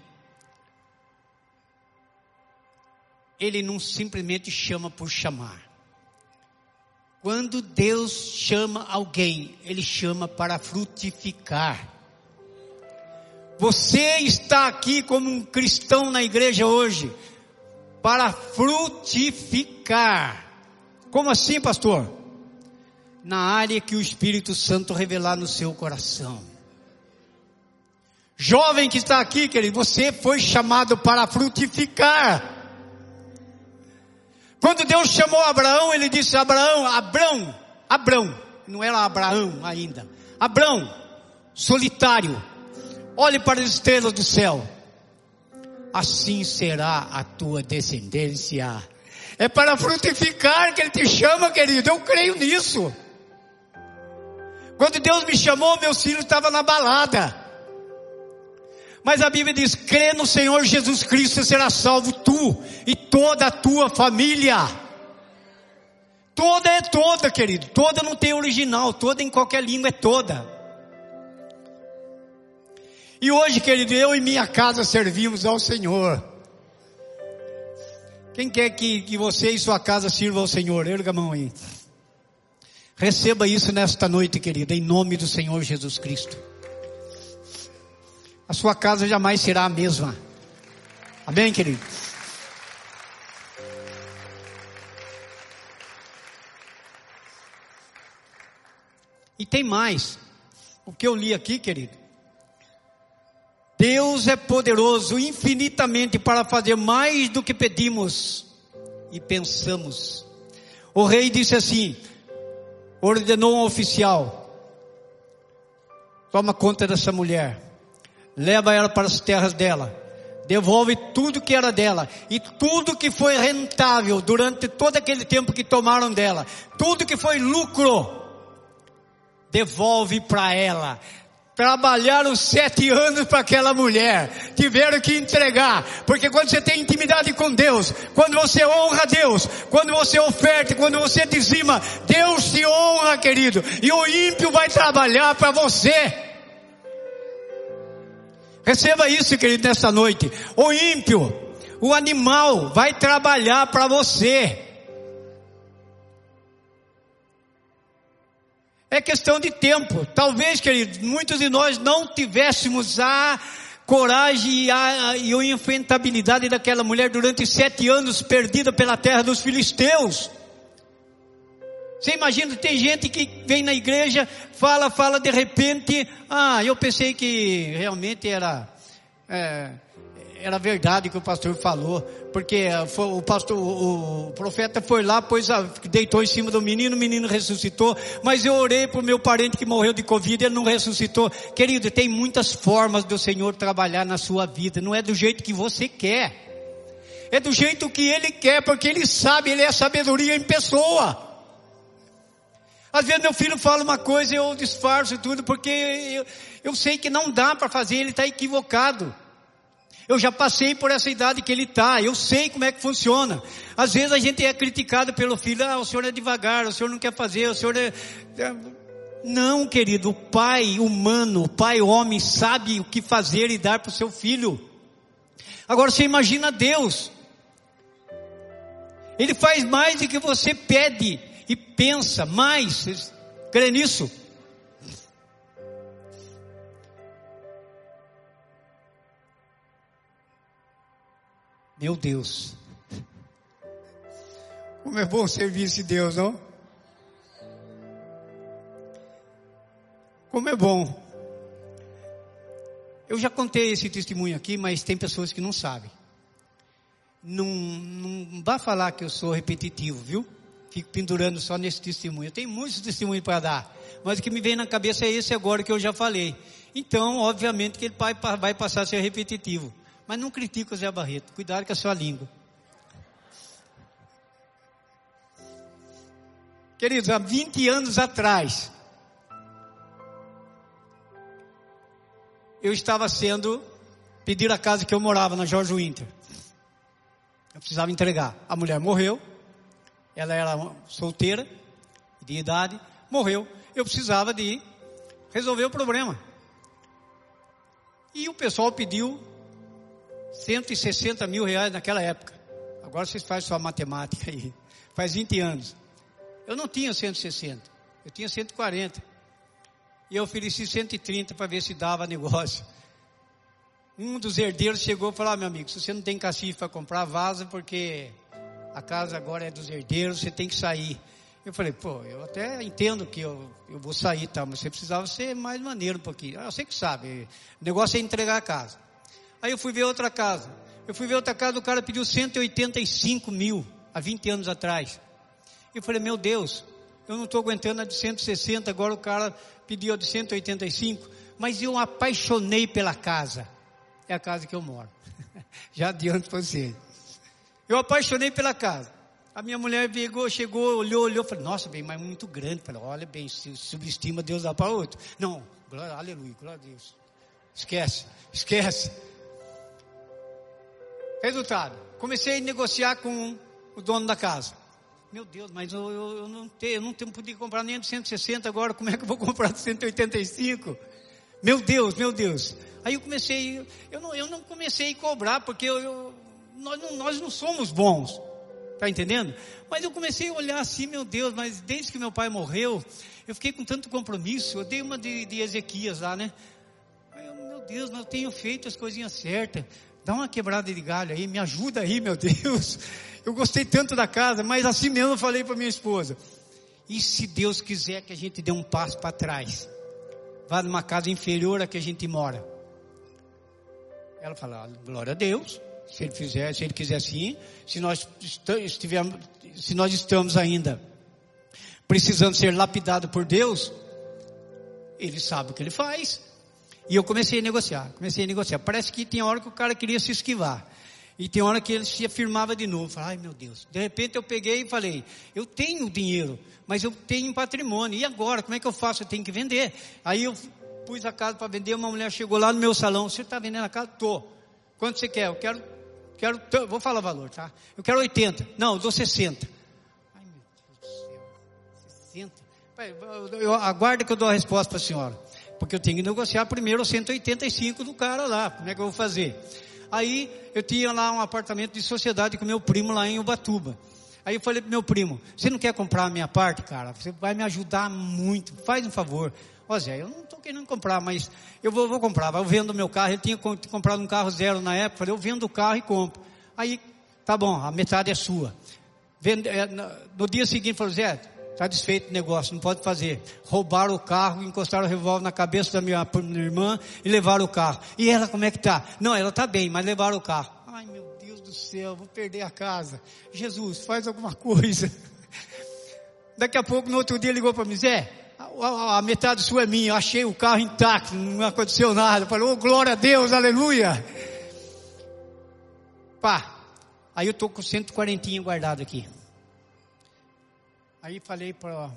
Ele não simplesmente chama por chamar. Quando Deus chama alguém, Ele chama para frutificar. Você está aqui como um cristão na igreja hoje, para frutificar. Como assim, pastor? Na área que o Espírito Santo revelar no seu coração. Jovem que está aqui, querido, você foi chamado para frutificar. Quando Deus chamou Abraão, ele disse: Abraão, Abraão, Abraão, não era Abraão ainda, Abraão, solitário, olhe para as estrelas do céu, assim será a tua descendência. É para frutificar que Ele te chama, querido, eu creio nisso. Quando Deus me chamou, meu filho estava na balada. Mas a Bíblia diz: crê no Senhor Jesus Cristo e será salvo tu e toda a tua família. Toda é toda, querido. Toda não tem original. Toda em qualquer língua é toda. E hoje, querido, eu e minha casa servimos ao Senhor. Quem quer que, que você e sua casa sirvam ao Senhor? Erga a mão aí. Receba isso nesta noite, querido, em nome do Senhor Jesus Cristo a sua casa jamais será a mesma. Amém, querido? E tem mais. O que eu li aqui, querido. Deus é poderoso infinitamente para fazer mais do que pedimos e pensamos. O rei disse assim: ordenou um oficial, toma conta dessa mulher leva ela para as terras dela, devolve tudo que era dela. E tudo que foi rentável durante todo aquele tempo que tomaram dela, tudo que foi lucro, devolve para ela. Trabalharam sete anos para aquela mulher, tiveram que entregar, porque quando você tem intimidade com Deus, quando você honra Deus, quando você oferta, quando você dizima, Deus te honra, querido, e o ímpio vai trabalhar para você. Receba isso, querido, nessa noite. O ímpio, o animal, vai trabalhar para você. É questão de tempo. Talvez, querido, muitos de nós não tivéssemos a coragem e, a, e a enfrentabilidade daquela mulher durante sete anos perdida pela terra dos filisteus. Você imagina, tem gente que vem na igreja, fala, fala, de repente, ah, eu pensei que realmente era, é, era verdade que o pastor falou, porque foi, o pastor, o, profeta foi lá, pois deitou em cima do menino, o menino ressuscitou, mas eu orei para o meu parente que morreu de Covid, ele não ressuscitou. Querido, tem muitas formas do Senhor trabalhar na sua vida, não é do jeito que você quer. É do jeito que Ele quer, porque Ele sabe, Ele é sabedoria em pessoa. Às vezes meu filho fala uma coisa e eu disfarço tudo porque eu, eu sei que não dá para fazer, ele está equivocado. Eu já passei por essa idade que ele está, eu sei como é que funciona. Às vezes a gente é criticado pelo filho, ah, o senhor é devagar, o senhor não quer fazer, o senhor é... é não, querido, o pai humano, o pai homem sabe o que fazer e dar para o seu filho. Agora você imagina Deus. Ele faz mais do que você pede e pensa mais. Vocês creem nisso? Meu Deus. Como é bom servir esse Deus, não? Como é bom. Eu já contei esse testemunho aqui, mas tem pessoas que não sabem. Não, não vá falar que eu sou repetitivo, viu? Fico pendurando só nesse testemunho. Eu tenho muitos testemunhos para dar, mas o que me vem na cabeça é esse agora que eu já falei. Então, obviamente que ele vai, vai passar a ser repetitivo. Mas não critica o Zé Barreto, cuidado com a sua língua. Queridos, há 20 anos atrás, eu estava sendo pedir a casa que eu morava na Jorge Winter. Eu precisava entregar. A mulher morreu, ela era solteira, de idade, morreu. Eu precisava de resolver o problema. E o pessoal pediu 160 mil reais naquela época. Agora vocês fazem sua matemática aí. Faz 20 anos. Eu não tinha 160, eu tinha 140. E eu ofereci 130 para ver se dava negócio. Um dos herdeiros chegou e falou: ah, meu amigo, se você não tem cacife para comprar, vaza, porque a casa agora é dos herdeiros, você tem que sair. Eu falei, pô, eu até entendo que eu, eu vou sair, tá, mas você precisava ser mais maneiro um pouquinho. Ah, sei que sabe, o negócio é entregar a casa. Aí eu fui ver outra casa. Eu fui ver outra casa, o cara pediu 185 mil, há 20 anos atrás. Eu falei, meu Deus, eu não estou aguentando a de 160, agora o cara pediu a de 185, mas eu apaixonei pela casa. É a casa que eu moro. Já adianto para você. Eu apaixonei pela casa. A minha mulher pegou, chegou, olhou, olhou, falei, nossa, bem, mas muito grande. Falei, olha bem, se subestima Deus dá para outro. Não, glória, aleluia, glória a Deus. Esquece, esquece. Resultado, comecei a negociar com o dono da casa. Meu Deus, mas eu, eu, eu não tenho, eu não tenho podia comprar nem de 160 agora, como é que eu vou comprar de 185? Meu Deus, meu Deus. Aí eu comecei, eu não, eu não comecei a cobrar, porque eu, eu nós, não, nós não somos bons. Está entendendo? Mas eu comecei a olhar assim, meu Deus, mas desde que meu pai morreu, eu fiquei com tanto compromisso. Eu dei uma de, de Ezequias lá, né? Eu, meu Deus, mas eu tenho feito as coisinhas certas. Dá uma quebrada de galho aí, me ajuda aí, meu Deus. Eu gostei tanto da casa, mas assim mesmo eu falei para minha esposa. E se Deus quiser que a gente dê um passo para trás? Vá numa casa inferior a que a gente mora. Ela fala, ah, glória a Deus. Se ele fizer, se ele quiser assim, se nós estivermos, se nós estamos ainda precisando ser lapidado por Deus, ele sabe o que ele faz. E eu comecei a negociar, comecei a negociar. Parece que tem hora que o cara queria se esquivar. E tem hora que ele se afirmava de novo. Falei, ai meu Deus. De repente eu peguei e falei, eu tenho dinheiro, mas eu tenho patrimônio. E agora? Como é que eu faço? Eu tenho que vender. Aí eu pus a casa para vender, uma mulher chegou lá no meu salão. Você está vendendo a casa? Tô. Quanto você quer? Eu quero, quero, vou falar o valor, tá? Eu quero 80. Não, eu dou 60. Ai meu Deus do céu. 60. Eu, aguarde que eu dou a resposta para a senhora. Porque eu tenho que negociar primeiro os 185 do cara lá. Como é que eu vou fazer? Aí eu tinha lá um apartamento de sociedade com meu primo lá em Ubatuba. Aí eu falei pro meu primo, você não quer comprar a minha parte, cara? Você vai me ajudar muito. Faz um favor. Ó Zé, eu não estou querendo comprar, mas eu vou, vou comprar. Eu vendo meu carro. Ele tinha comprado um carro zero na época. Falei, eu vendo o carro e compro. Aí, tá bom, a metade é sua. É, no dia seguinte, falou, Zé, Está desfeito o negócio, não pode fazer. Roubaram o carro, encostaram o revólver na cabeça da minha, minha irmã e levaram o carro. E ela como é que está? Não, ela está bem, mas levaram o carro. Ai meu do céu, vou perder a casa. Jesus, faz alguma coisa. Daqui a pouco, no outro dia, ligou para mim, Zé, a, a, metade sua é minha, eu achei o carro intacto, não aconteceu nada. Falou, oh, glória a Deus, aleluia. Pá, aí eu estou com 140 guardado aqui. Aí falei para,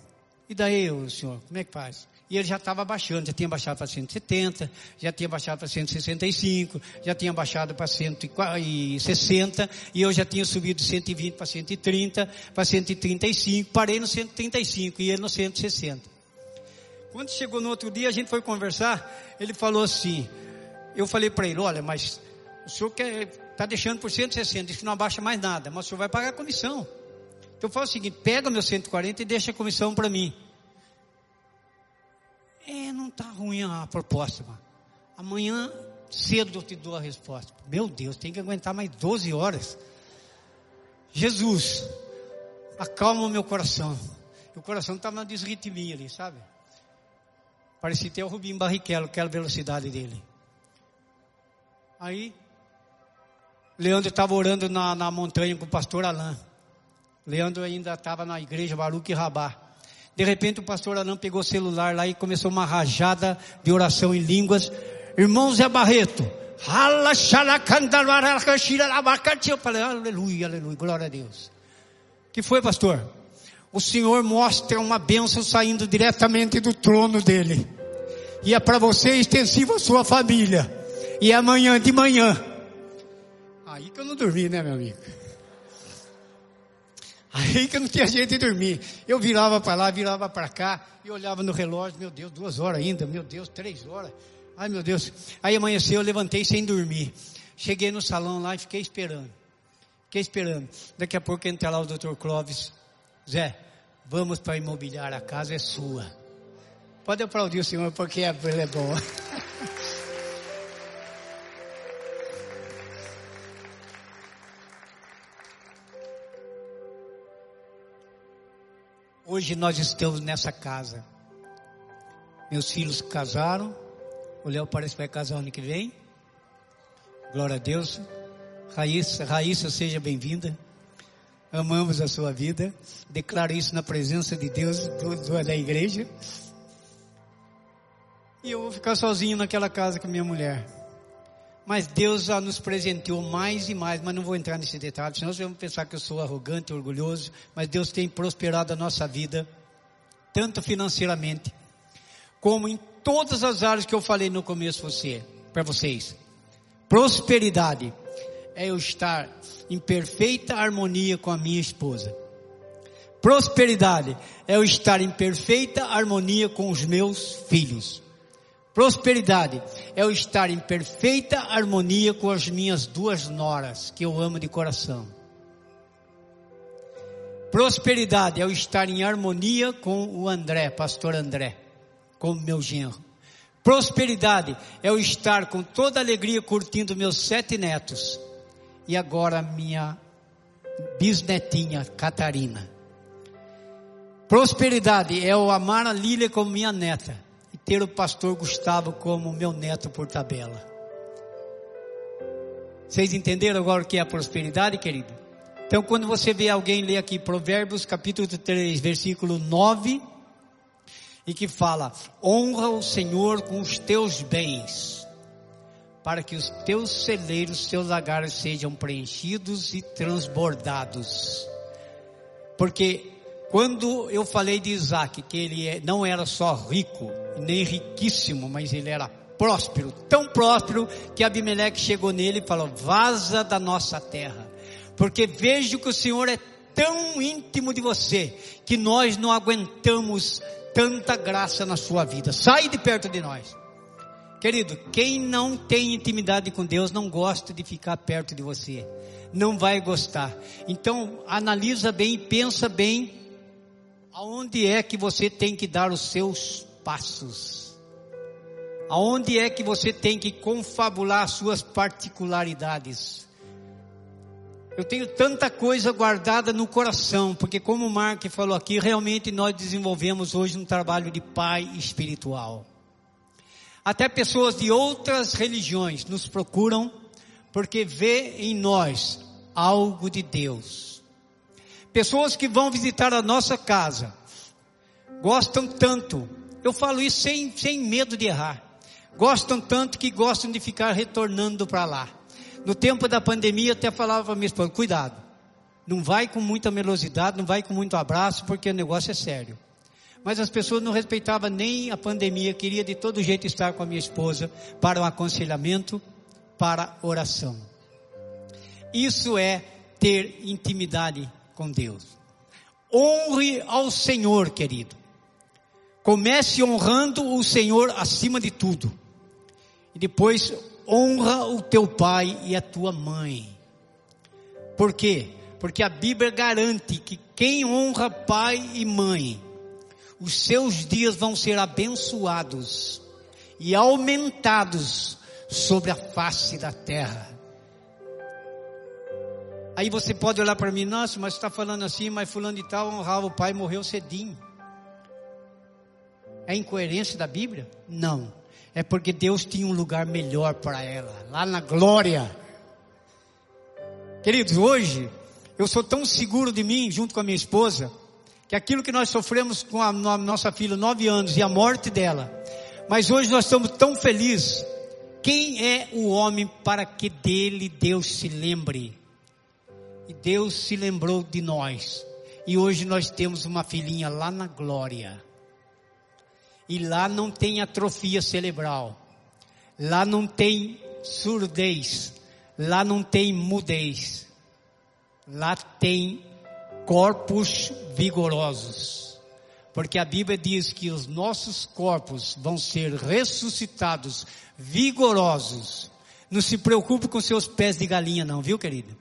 e daí senhor, como é que faz? E ele já estava baixando, já tinha baixado para 170, já tinha baixado para 165, já tinha baixado para 160, e eu já tinha subido de 120 para 130, para 135, parei no 135 e ele no 160. Quando chegou no outro dia, a gente foi conversar, ele falou assim, eu falei para ele, olha, mas o senhor está deixando por 160, diz que não abaixa mais nada, mas o senhor vai pagar a comissão. Então fala o seguinte, pega meu 140 e deixa a comissão para mim. É, não está ruim a proposta, mano. Amanhã cedo eu te dou a resposta. Meu Deus, tem que aguentar mais 12 horas. Jesus, acalma o meu coração. O coração estava na desritmia ali, sabe? Parecia ter o Rubinho Barrichello, aquela velocidade dele. Aí, Leandro estava orando na, na montanha com o pastor Alain. Leandro ainda estava na igreja Baruque Rabá. De repente o pastor Arão pegou o celular lá e começou uma rajada de oração em línguas. Irmão Zé Barreto, eu falei, aleluia, aleluia, glória a Deus. que foi, pastor? O Senhor mostra uma bênção saindo diretamente do trono dele. E é para você extensivo a sua família. E é amanhã de manhã. Aí que eu não dormi, né, meu amigo? Aí que não tinha jeito de dormir. Eu virava para lá, virava para cá, e olhava no relógio, meu Deus, duas horas ainda, meu Deus, três horas. Ai meu Deus. Aí amanheceu, eu levantei sem dormir. Cheguei no salão lá e fiquei esperando. Fiquei esperando. Daqui a pouco entra lá o doutor Clóvis. Zé, vamos para imobiliar, a casa é sua. Pode aplaudir o senhor porque ele é bom. Hoje nós estamos nessa casa. Meus filhos casaram. O Léo parece que vai casar ano que vem. Glória a Deus. Raíssa, Raíssa seja bem-vinda. Amamos a sua vida. Declaro isso na presença de Deus, do, da igreja. E eu vou ficar sozinho naquela casa com minha mulher. Mas Deus já nos presenteou mais e mais, mas não vou entrar nesse detalhe, senão vocês vão pensar que eu sou arrogante, orgulhoso, mas Deus tem prosperado a nossa vida, tanto financeiramente, como em todas as áreas que eu falei no começo você, para vocês. Prosperidade é eu estar em perfeita harmonia com a minha esposa. Prosperidade é eu estar em perfeita harmonia com os meus filhos. Prosperidade é eu estar em perfeita harmonia com as minhas duas noras, que eu amo de coração. Prosperidade é eu estar em harmonia com o André, pastor André, com o meu genro. Prosperidade é eu estar com toda alegria curtindo meus sete netos. E agora minha bisnetinha Catarina. Prosperidade é eu amar a Lília como minha neta ter o pastor Gustavo como meu neto por tabela. Vocês entenderam agora o que é a prosperidade, querido? Então, quando você vê alguém ler aqui Provérbios capítulo 3, versículo 9, e que fala: honra o Senhor com os teus bens, para que os teus celeiros, seus lagares sejam preenchidos e transbordados. Porque quando eu falei de Isaac, que ele é, não era só rico, nem riquíssimo, mas ele era próspero, tão próspero que Abimeleque chegou nele e falou: vaza da nossa terra, porque vejo que o Senhor é tão íntimo de você que nós não aguentamos tanta graça na sua vida. Sai de perto de nós. Querido, quem não tem intimidade com Deus não gosta de ficar perto de você. Não vai gostar. Então, analisa bem, pensa bem aonde é que você tem que dar os seus passos. Aonde é que você tem que confabular suas particularidades? Eu tenho tanta coisa guardada no coração, porque como o Mark falou aqui, realmente nós desenvolvemos hoje um trabalho de pai espiritual. Até pessoas de outras religiões nos procuram porque vê em nós algo de Deus. Pessoas que vão visitar a nossa casa gostam tanto eu falo isso sem, sem medo de errar. Gostam tanto que gostam de ficar retornando para lá. No tempo da pandemia, até falava para minha esposa: cuidado, não vai com muita melosidade, não vai com muito abraço, porque o negócio é sério. Mas as pessoas não respeitavam nem a pandemia, queria de todo jeito estar com a minha esposa para um aconselhamento, para oração. Isso é ter intimidade com Deus. Honre ao Senhor, querido. Comece honrando o Senhor acima de tudo. E depois honra o teu pai e a tua mãe. Por quê? Porque a Bíblia garante que quem honra pai e mãe, os seus dias vão ser abençoados e aumentados sobre a face da terra. Aí você pode olhar para mim, nossa, mas está falando assim, mas fulano de tal honrava o pai morreu cedinho. É incoerência da Bíblia? Não. É porque Deus tinha um lugar melhor para ela, lá na glória. Queridos, hoje eu sou tão seguro de mim, junto com a minha esposa, que aquilo que nós sofremos com a nossa filha, nove anos, e a morte dela, mas hoje nós estamos tão felizes. Quem é o homem para que dele Deus se lembre? E Deus se lembrou de nós. E hoje nós temos uma filhinha lá na glória. E lá não tem atrofia cerebral. Lá não tem surdez. Lá não tem mudez. Lá tem corpos vigorosos. Porque a Bíblia diz que os nossos corpos vão ser ressuscitados, vigorosos. Não se preocupe com seus pés de galinha não, viu querida?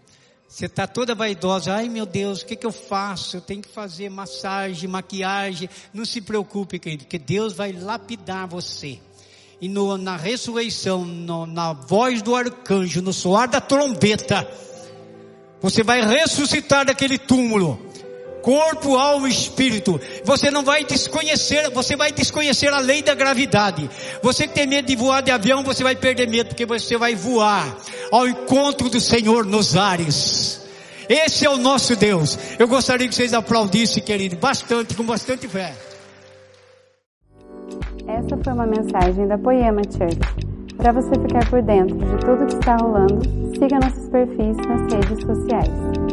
Você está toda vaidosa, ai meu Deus, o que, que eu faço? Eu tenho que fazer massagem, maquiagem. Não se preocupe, querido, porque Deus vai lapidar você. E no, na ressurreição, no, na voz do arcanjo, no soar da trombeta, você vai ressuscitar daquele túmulo. Corpo, alma e espírito. Você não vai desconhecer, você vai desconhecer a lei da gravidade. Você que tem medo de voar de avião, você vai perder medo, porque você vai voar ao encontro do Senhor nos ares. Esse é o nosso Deus. Eu gostaria que vocês aplaudissem, querido, bastante, com bastante fé. Essa foi uma mensagem da Poema Church. Para você ficar por dentro de tudo que está rolando, siga nossos perfis nas redes sociais.